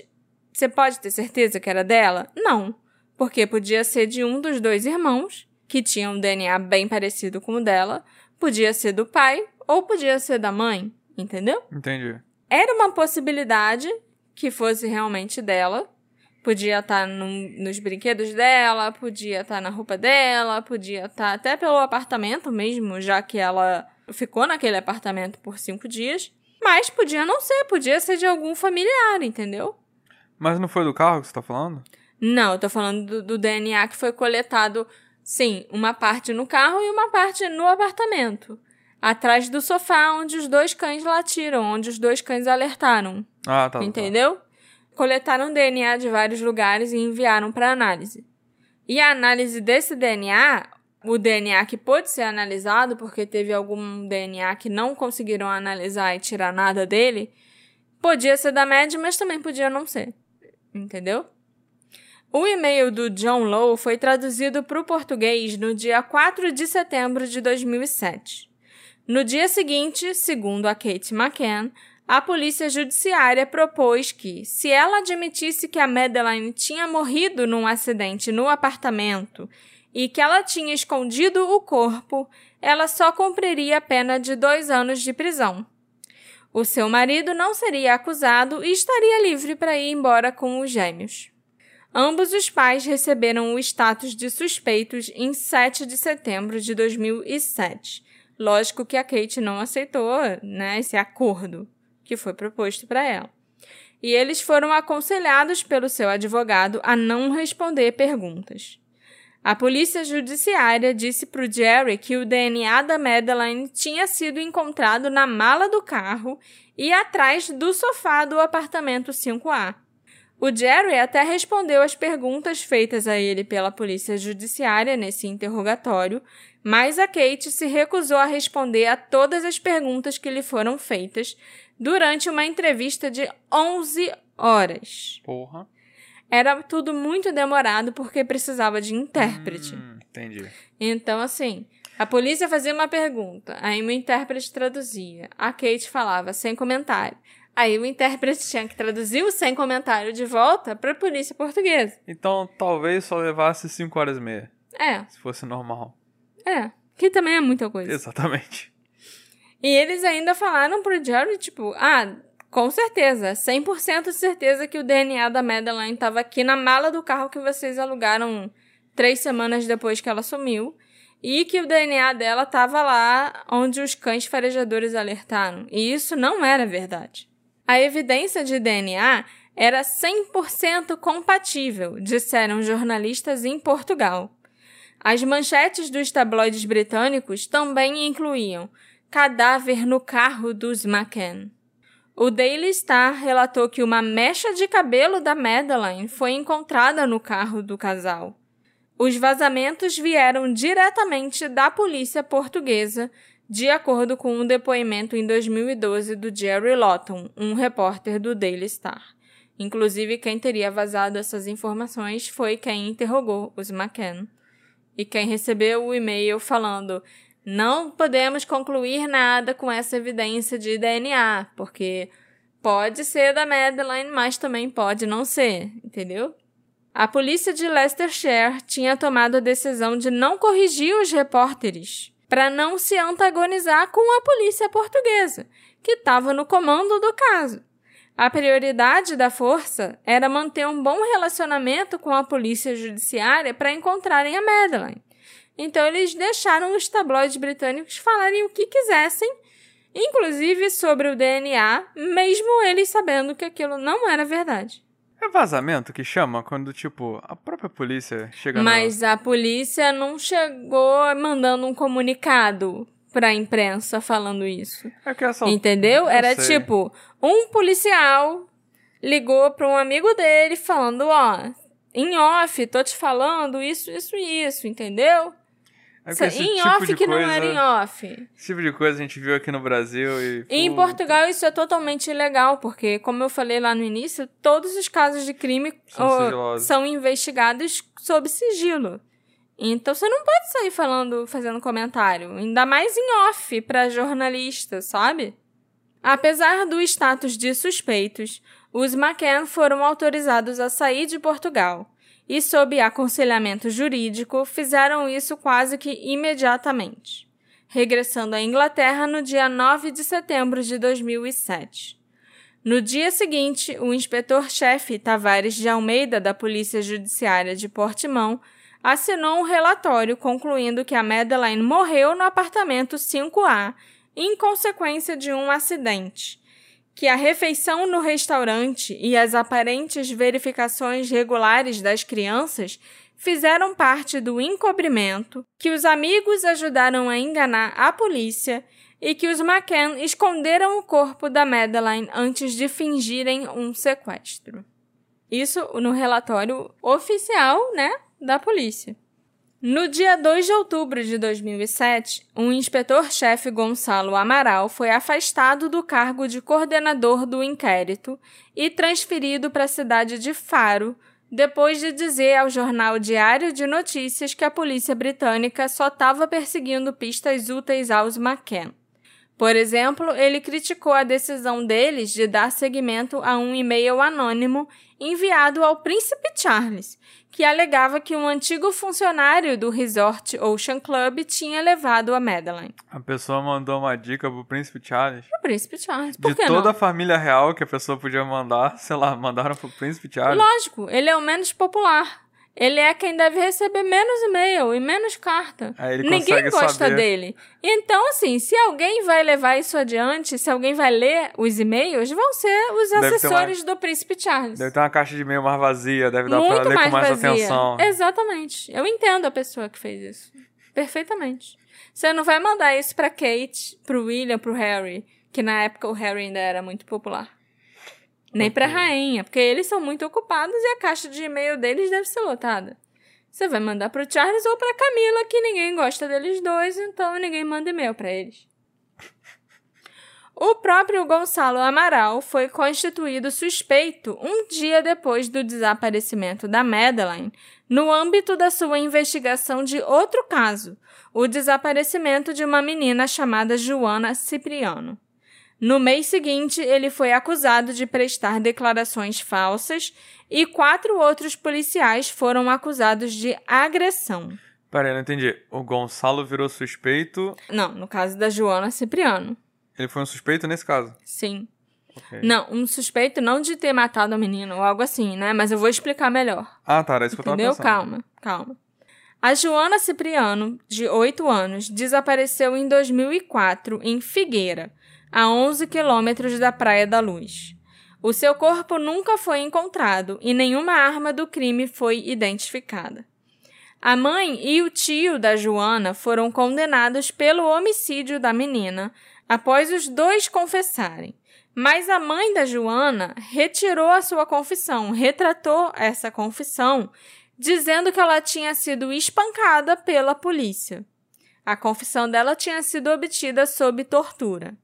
você pode ter certeza que era dela? Não. Porque podia ser de um dos dois irmãos, que tinha um DNA bem parecido com o dela, podia ser do pai ou podia ser da mãe, entendeu? Entendi. Era uma possibilidade que fosse realmente dela, Podia estar tá nos brinquedos dela, podia estar tá na roupa dela, podia estar tá até pelo apartamento mesmo, já que ela ficou naquele apartamento por cinco dias. Mas podia não ser, podia ser de algum familiar, entendeu? Mas não foi do carro que você tá falando? Não, eu tô falando do, do DNA que foi coletado, sim, uma parte no carro e uma parte no apartamento. Atrás do sofá onde os dois cães latiram, onde os dois cães alertaram. Ah, tá. Entendeu? Tá coletaram DNA de vários lugares e enviaram para análise. E a análise desse DNA, o DNA que pôde ser analisado, porque teve algum DNA que não conseguiram analisar e tirar nada dele, podia ser da Mad, mas também podia não ser. Entendeu? O e-mail do John Lowe foi traduzido para o português no dia 4 de setembro de 2007. No dia seguinte, segundo a Kate McCann, a polícia judiciária propôs que, se ela admitisse que a Madeline tinha morrido num acidente no apartamento e que ela tinha escondido o corpo, ela só cumpriria a pena de dois anos de prisão. O seu marido não seria acusado e estaria livre para ir embora com os gêmeos. Ambos os pais receberam o status de suspeitos em 7 de setembro de 2007. Lógico que a Kate não aceitou né, esse acordo que foi proposto para ela. E eles foram aconselhados pelo seu advogado a não responder perguntas. A polícia judiciária disse para o Jerry que o DNA da Madeline tinha sido encontrado na mala do carro e atrás do sofá do apartamento 5A. O Jerry até respondeu às perguntas feitas a ele pela polícia judiciária nesse interrogatório, mas a Kate se recusou a responder a todas as perguntas que lhe foram feitas durante uma entrevista de 11 horas. Porra. Era tudo muito demorado porque precisava de intérprete. Hum, entendi. Então, assim, a polícia fazia uma pergunta, aí o intérprete traduzia. A Kate falava sem comentário. Aí o intérprete tinha que traduzir o sem comentário de volta para a polícia portuguesa. Então talvez só levasse 5 horas e meia, É, se fosse normal. é. Que também é muita coisa. Exatamente. E eles ainda falaram pro Jerry, tipo, ah, com certeza, 100% de certeza que o DNA da Madeline estava aqui na mala do carro que vocês alugaram três semanas depois que ela sumiu. E que o DNA dela estava lá onde os cães farejadores alertaram. E isso não era verdade. A evidência de DNA era 100% compatível, disseram jornalistas em Portugal. As manchetes dos tabloides britânicos também incluíam cadáver no carro dos McCann. O Daily Star relatou que uma mecha de cabelo da Madeline foi encontrada no carro do casal. Os vazamentos vieram diretamente da polícia portuguesa, de acordo com um depoimento em 2012 do Jerry Lawton, um repórter do Daily Star. Inclusive, quem teria vazado essas informações foi quem interrogou os McCann. E quem recebeu o e-mail falando: não podemos concluir nada com essa evidência de DNA, porque pode ser da Madeline, mas também pode não ser, entendeu? A polícia de Leicestershire tinha tomado a decisão de não corrigir os repórteres para não se antagonizar com a polícia portuguesa, que estava no comando do caso. A prioridade da força era manter um bom relacionamento com a polícia judiciária para encontrarem a Madeline. Então eles deixaram os tabloides britânicos falarem o que quisessem, inclusive sobre o DNA, mesmo eles sabendo que aquilo não era verdade. É vazamento que chama quando, tipo, a própria polícia chega Mas a polícia não chegou mandando um comunicado pra imprensa falando isso. no... É que essa... Entendeu? Eu Era sei. tipo, um policial ligou pra um amigo dele falando, ó, em off, tô te falando isso, isso e isso, entendeu? É em tipo off que coisa... não era em off. Esse tipo de coisa a gente viu aqui no Brasil e... E em. Portugal isso é totalmente ilegal, porque, como eu falei lá no início, todos os casos de crime São sigilosos. são investigados sob sigilo. Então você não pode sair falando, fazendo comentário, ainda mais em off para jornalista, sabe? Apesar do status de suspeitos, os McCann foram autorizados a sair de Portugal e, sob aconselhamento jurídico, fizeram isso quase que imediatamente, regressando à Inglaterra no dia 9 de setembro de 2007. No dia seguinte, o inspetor-chefe Tavares de Almeida da Polícia Judiciária de Portimão assinou um relatório concluindo que a Madeline morreu no apartamento 5A em consequência de um acidente, que a refeição no restaurante e as aparentes verificações regulares das crianças fizeram parte do encobrimento, que os amigos ajudaram a enganar a polícia e que os McCann esconderam o corpo da Madeline antes de fingirem um sequestro. Isso no relatório oficial, né, da polícia. No dia 2 de outubro de 2007, o inspetor-chefe Gonçalo Amaral foi afastado do cargo de coordenador do inquérito e transferido para a cidade de Faro, depois de dizer ao jornal Diário de Notícias que a polícia britânica só estava perseguindo pistas úteis aos McCann. Por exemplo, ele criticou a decisão deles de dar seguimento a um e-mail anônimo enviado ao príncipe Charles, que alegava que um antigo funcionário do resort Ocean Club tinha levado a Madeline. A pessoa mandou uma dica pro Príncipe Charles. O príncipe Charles, por De toda não? a família real que a pessoa podia mandar, sei lá, mandaram pro Príncipe Charles. Lógico, ele é o menos popular. Ele é quem deve receber menos e-mail e menos carta. Ninguém gosta saber. dele. Então, assim, se alguém vai levar isso adiante, se alguém vai ler os e-mails, vão ser os Deve assessores do príncipe Charles. Deve ter uma caixa de e-mail mais vazia, deve dar Muito pra ler mais com mais vazia. atenção. Exatamente. Eu entendo a pessoa que fez isso. Perfeitamente. Você não vai mandar isso pra Kate, pro William, pro Harry, que na época o Harry ainda era muito popular. Nem pra Ok. rainha, porque eles são muito ocupados e a caixa de e-mail deles deve ser lotada. Você vai mandar pro Charles ou pra Camila, que ninguém gosta deles dois, então ninguém manda e-mail pra eles. O próprio Gonçalo Amaral foi constituído suspeito um dia depois do desaparecimento da Madeline, no âmbito da sua investigação de outro caso, o desaparecimento de uma menina chamada Joana Cipriano. No mês seguinte, ele foi acusado de prestar declarações falsas e quatro outros policiais foram acusados de agressão. Pera aí, não entendi. O Gonçalo virou suspeito. Não, no caso da Joana Cipriano. Ele foi um suspeito nesse caso. Sim. Ok. Não, um suspeito não de ter matado a menina ou algo assim, né? Mas eu vou explicar melhor. Ah, tá, era isso que eu tava Entendeu? pensando. Calma, calma. A Joana Cipriano, de 8 anos, desapareceu em 2004 em Figueira, a 11 quilômetros da Praia da Luz. O seu corpo nunca foi encontrado e nenhuma arma do crime foi identificada. A mãe e o tio da Joana foram condenados pelo homicídio da menina após os dois confessarem. Mas a mãe da Joana retirou a sua confissão, retratou essa confissão, dizendo que ela tinha sido espancada pela polícia. A confissão dela tinha sido obtida sob tortura.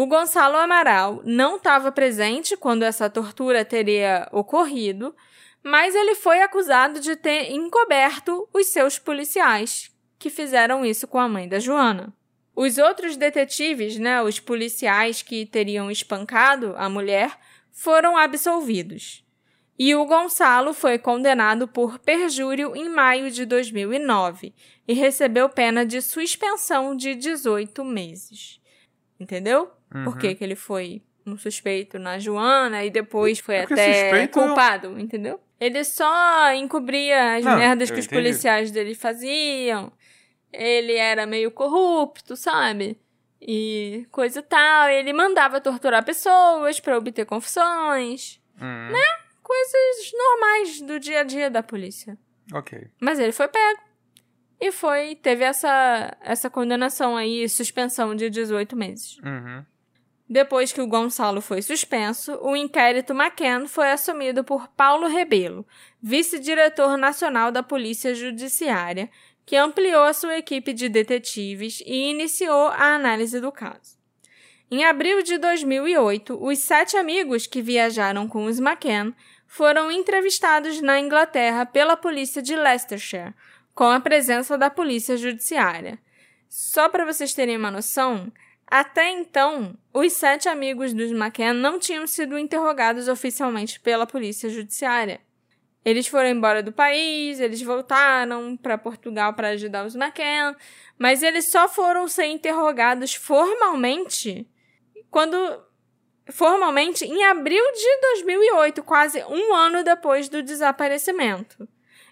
O Gonçalo Amaral não estava presente quando essa tortura teria ocorrido, mas ele foi acusado de ter encoberto os seus policiais, que fizeram isso com a mãe da Joana. Os outros detetives, né, os policiais que teriam espancado a mulher, foram absolvidos. E o Gonçalo foi condenado por perjúrio em maio de 2009 e recebeu pena de suspensão de 18 meses. Entendeu? Por Uhum. que, que ele foi um suspeito na Joana e depois foi É porque até é culpado, entendeu? Ele só encobria as Não, merdas eu que os entendi. policiais dele faziam. Ele era meio corrupto, sabe? E coisa e tal. Ele mandava torturar pessoas pra obter confissões. Hum, Coisas normais do dia a dia da polícia. Ok. Mas ele foi pego. E foi, teve essa, essa condenação aí, suspensão de 18 meses. Uhum. Depois que o Gonçalo foi suspenso, o inquérito McCann foi assumido por Paulo Rebelo, vice-diretor nacional da Polícia Judiciária, que ampliou a sua equipe de detetives e iniciou a análise do caso. Em abril de 2008, os sete amigos que viajaram com os McCann foram entrevistados na Inglaterra pela polícia de Leicestershire, com a presença da polícia judiciária. Só para vocês terem uma noção, até então, os sete amigos dos McCann não tinham sido interrogados oficialmente pela polícia judiciária. Eles foram embora do país, eles voltaram para Portugal para ajudar os McCann, mas eles só foram ser interrogados formalmente quando formalmente em abril de 2008, quase um ano depois do desaparecimento.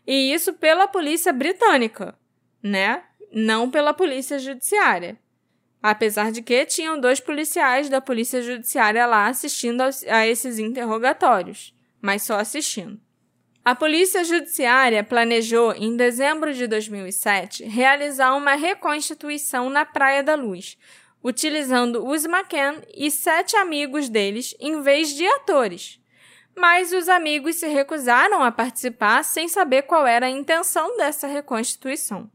E isso pela polícia britânica, né? Não pela polícia judiciária. Apesar de que tinham dois policiais da polícia judiciária lá assistindo a esses interrogatórios, mas só assistindo. A Polícia Judiciária planejou, em dezembro de 2007, realizar uma reconstituição na Praia da Luz, utilizando os McCann e sete amigos deles em vez de atores. Mas os amigos se recusaram a participar sem saber qual era a intenção dessa reconstituição.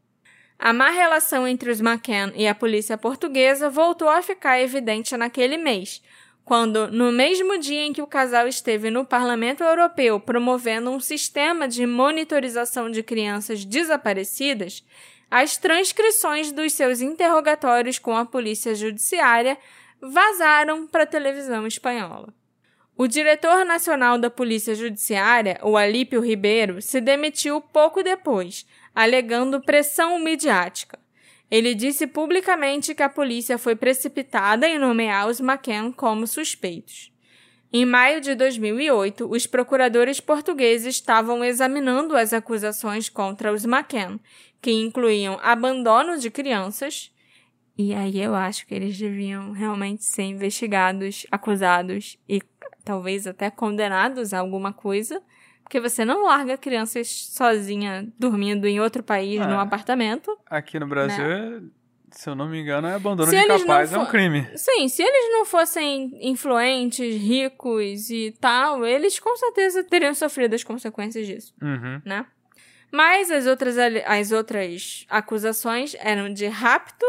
A má relação entre os McCann e a polícia portuguesa voltou a ficar evidente naquele mês, quando, no mesmo dia em que o casal esteve no Parlamento Europeu promovendo um sistema de monitorização de crianças desaparecidas, as transcrições dos seus interrogatórios com a polícia judiciária vazaram para a televisão espanhola. O diretor nacional da Polícia Judiciária, o Alípio Ribeiro, se demitiu pouco depois, alegando pressão midiática. Ele disse publicamente que a polícia foi precipitada em nomear os McCann como suspeitos. Em maio de 2008, os procuradores portugueses estavam examinando as acusações contra os McCann, que incluíam abandono de crianças. E aí eu acho que eles deviam realmente ser investigados, acusados e talvez até condenados a alguma coisa. Porque você não larga crianças sozinha dormindo em outro país, Ah. num apartamento. Aqui no Brasil, é- Se eu não me engano, é abandono Se de não é um crime. Sim, se eles não fossem influentes, ricos e tal, eles com certeza teriam sofrido as consequências disso, Uhum. né? Mas as outras, as outras acusações eram de rapto,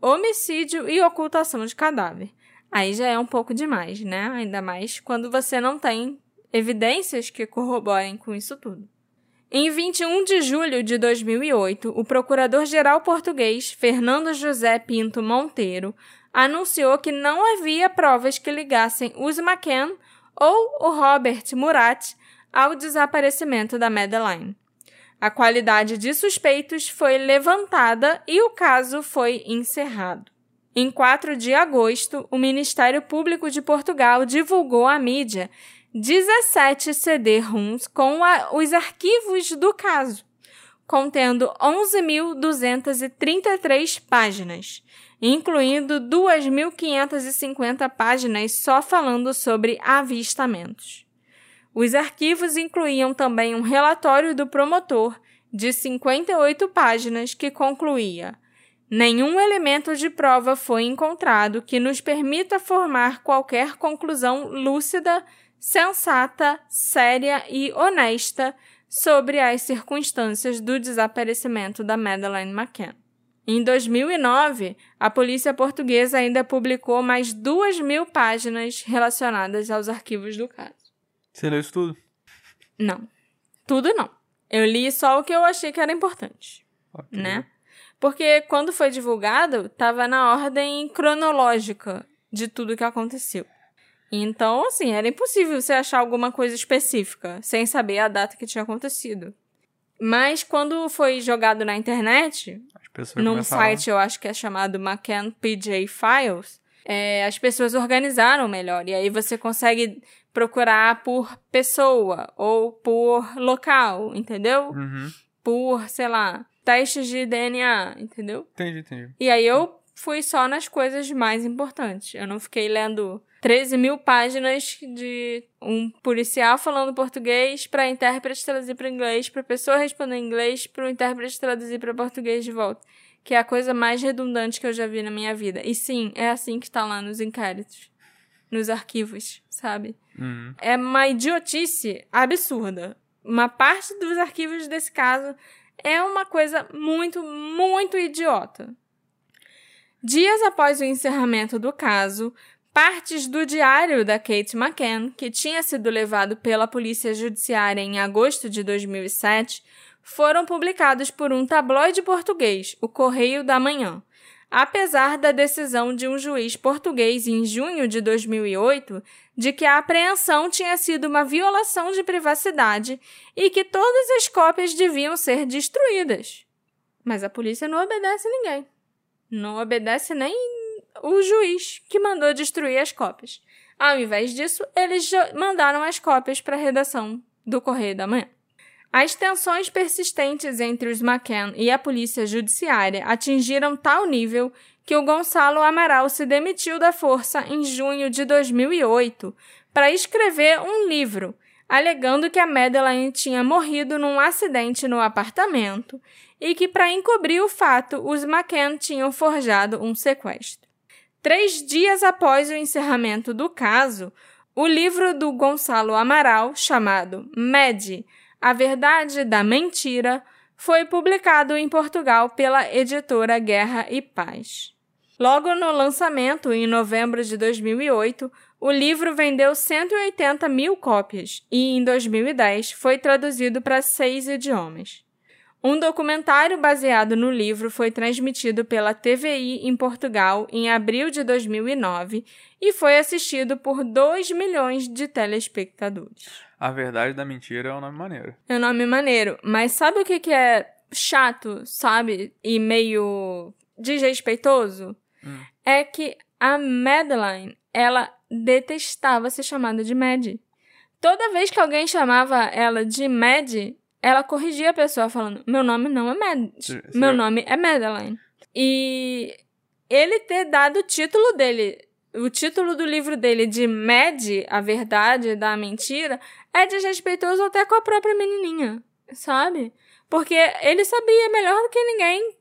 homicídio e ocultação de cadáver. Aí já é um pouco demais, né? Ainda mais quando você não tem evidências que corroborem com isso tudo. Em 21 de julho de 2008, o procurador-geral português Fernando José Pinto Monteiro anunciou que não havia provas que ligassem os McCann ou o Robert Murat ao desaparecimento da Madeline. A qualidade de suspeitos foi levantada e o caso foi encerrado. Em 4 de agosto, o Ministério Público de Portugal divulgou à mídia 17 CD-ROMs com a- os arquivos do caso, contendo 11.233 páginas, incluindo 2.550 páginas só falando sobre avistamentos. Os arquivos incluíam também um relatório do promotor de 58 páginas que concluía: Nenhum elemento de prova foi encontrado que nos permita formar qualquer conclusão lúcida, sensata, séria e honesta sobre as circunstâncias do desaparecimento da Madeleine McCann. Em 2009, a polícia portuguesa ainda publicou mais duas mil páginas relacionadas aos arquivos do caso. Você leu isso tudo? Não. Tudo não. Eu li só o que eu achei que era importante, Ok. né? Porque quando foi divulgado, estava na ordem cronológica de tudo que aconteceu. Então, assim, era impossível você achar alguma coisa específica sem saber a data que tinha acontecido. Mas quando foi jogado na internet, num começaram- site eu acho que é chamado McCann PJ Files, é, as pessoas organizaram melhor. E aí você consegue procurar por pessoa ou por local, entendeu? Uhum. Por, sei lá, testes de DNA, entendeu? Entendi, entendi. E aí eu fui só nas coisas mais importantes. Eu não fiquei lendo 13 mil páginas de um policial falando português para intérprete traduzir para inglês, para pessoa responder em inglês, para o intérprete traduzir para português de volta. Que é a coisa mais redundante que eu já vi na minha vida. E sim, é assim que tá lá nos inquéritos, nos arquivos, sabe? Uhum. é uma idiotice absurda. Uma parte dos arquivos desse caso é uma coisa muito, muito idiota. Dias após o encerramento do caso, partes do diário da Kate McCann, que tinha sido levado pela Polícia Judiciária em agosto de 2007, foram publicados por um tabloide português, o Correio da Manhã. Apesar da decisão de um juiz português em junho de 2008 de que a apreensão tinha sido uma violação de privacidade e que todas as cópias deviam ser destruídas. Mas a polícia não obedece ninguém. Não obedece nem o juiz que mandou destruir as cópias. Ao invés disso, eles mandaram as cópias para a redação do Correio da Manhã. As tensões persistentes entre os McCann e a polícia judiciária atingiram tal nível que o Gonçalo Amaral se demitiu da força em junho de 2008 para escrever um livro, alegando que a Madeleine tinha morrido num acidente no apartamento e que, para encobrir o fato, os McCann tinham forjado um sequestro. Três dias após o encerramento do caso, o livro do Gonçalo Amaral, chamado Mad, A Verdade da Mentira, foi publicado em Portugal pela editora Guerra e Paz. Logo no lançamento, em novembro de 2008, o livro vendeu 180 mil cópias e, em 2010, foi traduzido para seis idiomas. Um documentário baseado no livro foi transmitido pela TVI em Portugal em abril de 2009 e foi assistido por 2 milhões de telespectadores. A verdade da mentira é um nome maneiro. É um nome maneiro, mas sabe o que, que é chato, sabe? E meio desrespeitoso? Hum. É que a Madeline, ela detestava ser chamada de Mad. Toda vez que alguém chamava ela de Mad, ela corrigia a pessoa falando: Meu nome não é Mad, Sim, meu nome é Madeline. E ele ter dado o título dele, o título do livro dele de Mad, a verdade da mentira, é desrespeitoso até com a própria menininha, sabe? Porque ele sabia melhor do que ninguém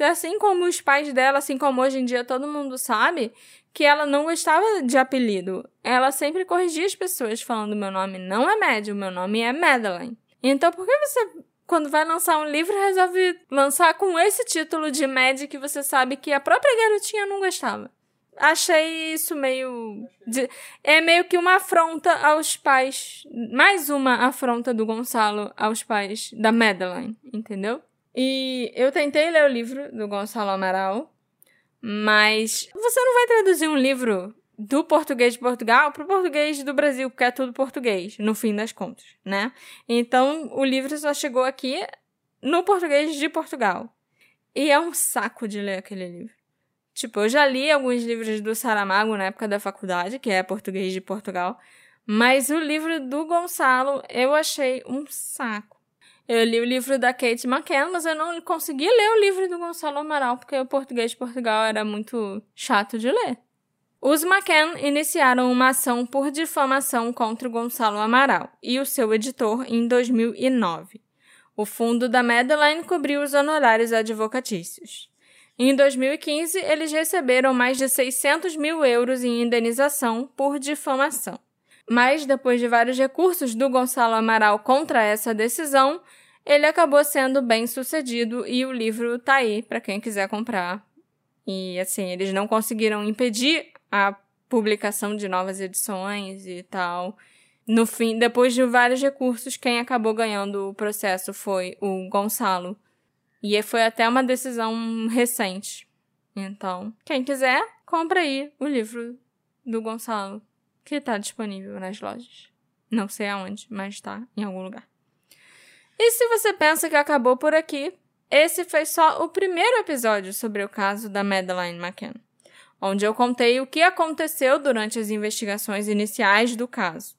assim como os pais dela, assim como hoje em dia todo mundo sabe, que ela não gostava de apelido. Ela sempre corrigia as pessoas falando: meu nome não é Médio, meu nome é Madeline. Então, por que você, quando vai lançar um livro, resolve lançar com esse título de Mad que você sabe que a própria garotinha não gostava? Achei isso meio. De... É meio que uma afronta aos pais. Mais uma afronta do Gonçalo aos pais da Madeline, entendeu? E eu tentei ler o livro do Gonçalo Amaral, mas você não vai traduzir um livro do português de Portugal para o português do Brasil, porque é tudo português, no fim das contas, né? Então, o livro só chegou aqui no português de Portugal. E é um saco de ler aquele livro. Tipo, eu já li alguns livros do Saramago na época da faculdade, que é português de Portugal, mas o livro do Gonçalo eu achei um saco. Eu li o livro da Kate McCann, mas eu não consegui ler o livro do Gonçalo Amaral, porque o português de Portugal era muito chato de ler. Os McCann iniciaram uma ação por difamação contra Gonçalo Amaral e o seu editor em 2009. O fundo da Madeline cobriu os honorários advocatícios. Em 2015, eles receberam mais de 600 mil euros em indenização por difamação. Mas, depois de vários recursos do Gonçalo Amaral contra essa decisão, ele acabou sendo bem sucedido e o livro tá aí para quem quiser comprar. E assim, eles não conseguiram impedir a publicação de novas edições e tal. No fim, depois de vários recursos, quem acabou ganhando o processo foi o Gonçalo. E foi até uma decisão recente. Então, quem quiser, compra aí o livro do Gonçalo, que está disponível nas lojas. Não sei aonde, mas está em algum lugar. E se você pensa que acabou por aqui, esse foi só o primeiro episódio sobre o caso da Madeleine McCann, onde eu contei o que aconteceu durante as investigações iniciais do caso.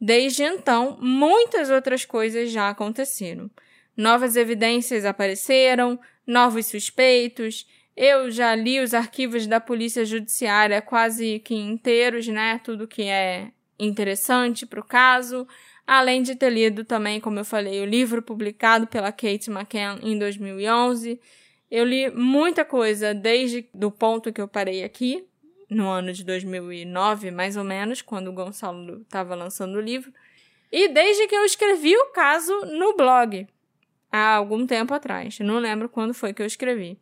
Desde então, muitas outras coisas já aconteceram. Novas evidências apareceram, novos suspeitos. Eu já li os arquivos da Polícia Judiciária quase que inteiros, né? Tudo que é interessante para o caso. Além de ter lido também, como eu falei, o livro publicado pela Kate McCann em 2011. Eu li muita coisa desde do ponto que eu parei aqui, no ano de 2009, mais ou menos, quando o Gonçalo estava lançando o livro. E desde que eu escrevi o caso no blog há algum tempo atrás. Não lembro quando foi que eu escrevi.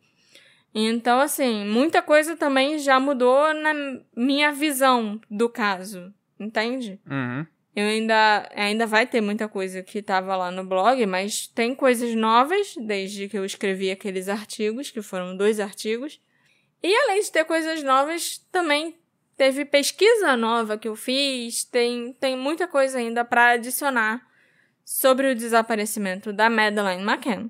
Então, assim, muita coisa também já mudou na minha visão do caso, entende? Uhum. Eu ainda, ainda vai ter muita coisa que estava lá no blog, mas tem coisas novas desde que eu escrevi aqueles artigos, que foram dois artigos. E além de ter coisas novas, também teve pesquisa nova que eu fiz, tem, tem muita coisa ainda para adicionar sobre o desaparecimento da Madeleine McCann.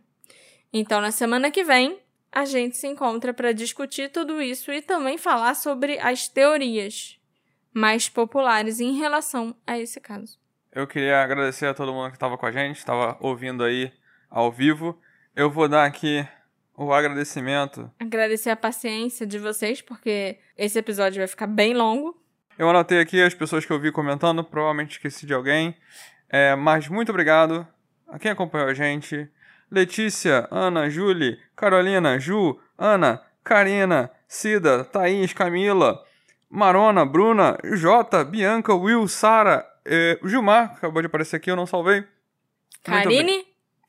Então, na semana que vem, a gente se encontra para discutir tudo isso e também falar sobre as teorias mais populares em relação a esse caso. Eu queria agradecer a todo mundo que estava com a gente, estava ouvindo aí ao vivo. Eu vou dar aqui o agradecimento. Agradecer a paciência de vocês, porque esse episódio vai ficar bem longo. Eu anotei aqui as pessoas que eu vi comentando, provavelmente esqueci de alguém. É, mas muito obrigado a quem acompanhou a gente. Letícia, Ana, Julie, Carolina, Ju, Ana, Karina, Cida, Thaís, Camila, Marona, Bruna, Jota, Bianca, Will, Sara, é, Gilmar, acabou de aparecer aqui, eu não salvei. Karine?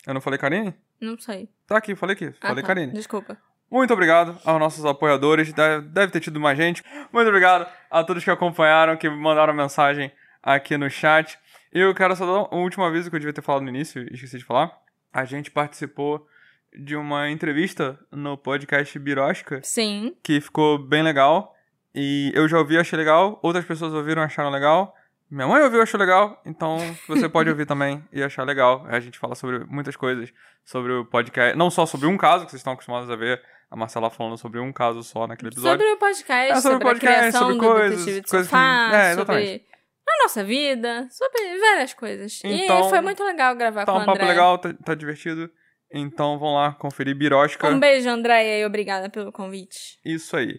Eu não falei Karine? Não sei. Tá aqui, falei aqui, Ah, falei tá. Karine. Desculpa. Muito obrigado aos nossos apoiadores, deve, deve ter tido mais gente. Muito obrigado a todos que acompanharam, que mandaram mensagem aqui no chat. Eu quero só dar um último aviso que eu devia ter falado no início, e esqueci de falar. A gente participou de uma entrevista no podcast Birosca, Sim. que ficou bem legal. E eu já ouvi achei legal, outras pessoas ouviram acharam legal. Minha mãe ouviu e achou legal, então você pode ouvir também e achar legal. A gente fala sobre muitas coisas, sobre o podcast, não só sobre um caso que vocês estão acostumados a ver, a Marcela falando sobre um caso só naquele episódio. Sobre o podcast, É, sobre sobre, podcast, a criação sobre do coisas, de coisas que- é, sobre a nossa vida, sobre várias coisas. Então, e foi muito legal gravar Tá com um o papo André. legal, tá, tá divertido. Então vão lá conferir Birosca. Um beijo, Andréia, e obrigada pelo convite. Isso aí.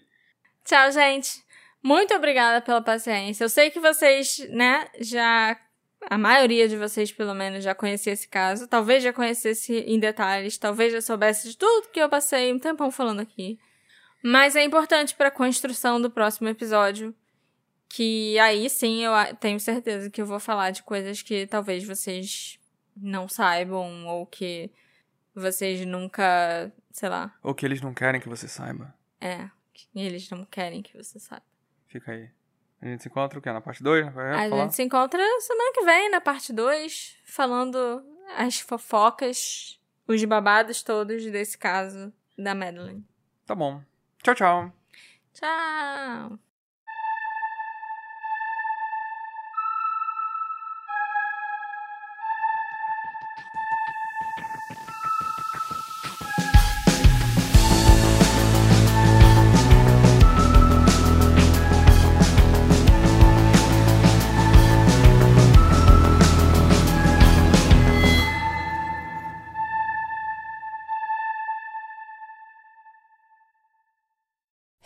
Tchau, gente. Muito obrigada pela paciência. Eu sei que vocês, né, já a maioria de vocês, pelo menos, já conhecia esse caso. Talvez já conhecesse em detalhes, talvez já soubesse de tudo que eu passei um tempão falando aqui. Mas é importante para a construção do próximo episódio. Que aí sim eu tenho certeza que eu vou falar de coisas que talvez vocês não saibam ou que vocês nunca, sei lá. Ou que eles não querem que você saiba. É, que eles não querem que você saiba. Fica aí. A gente se encontra o quê? Na parte 2? A falar? gente se encontra semana que vem, na parte 2, falando as fofocas, os babados todos desse caso da Madeline. Tá bom. Tchau, tchau. Tchau.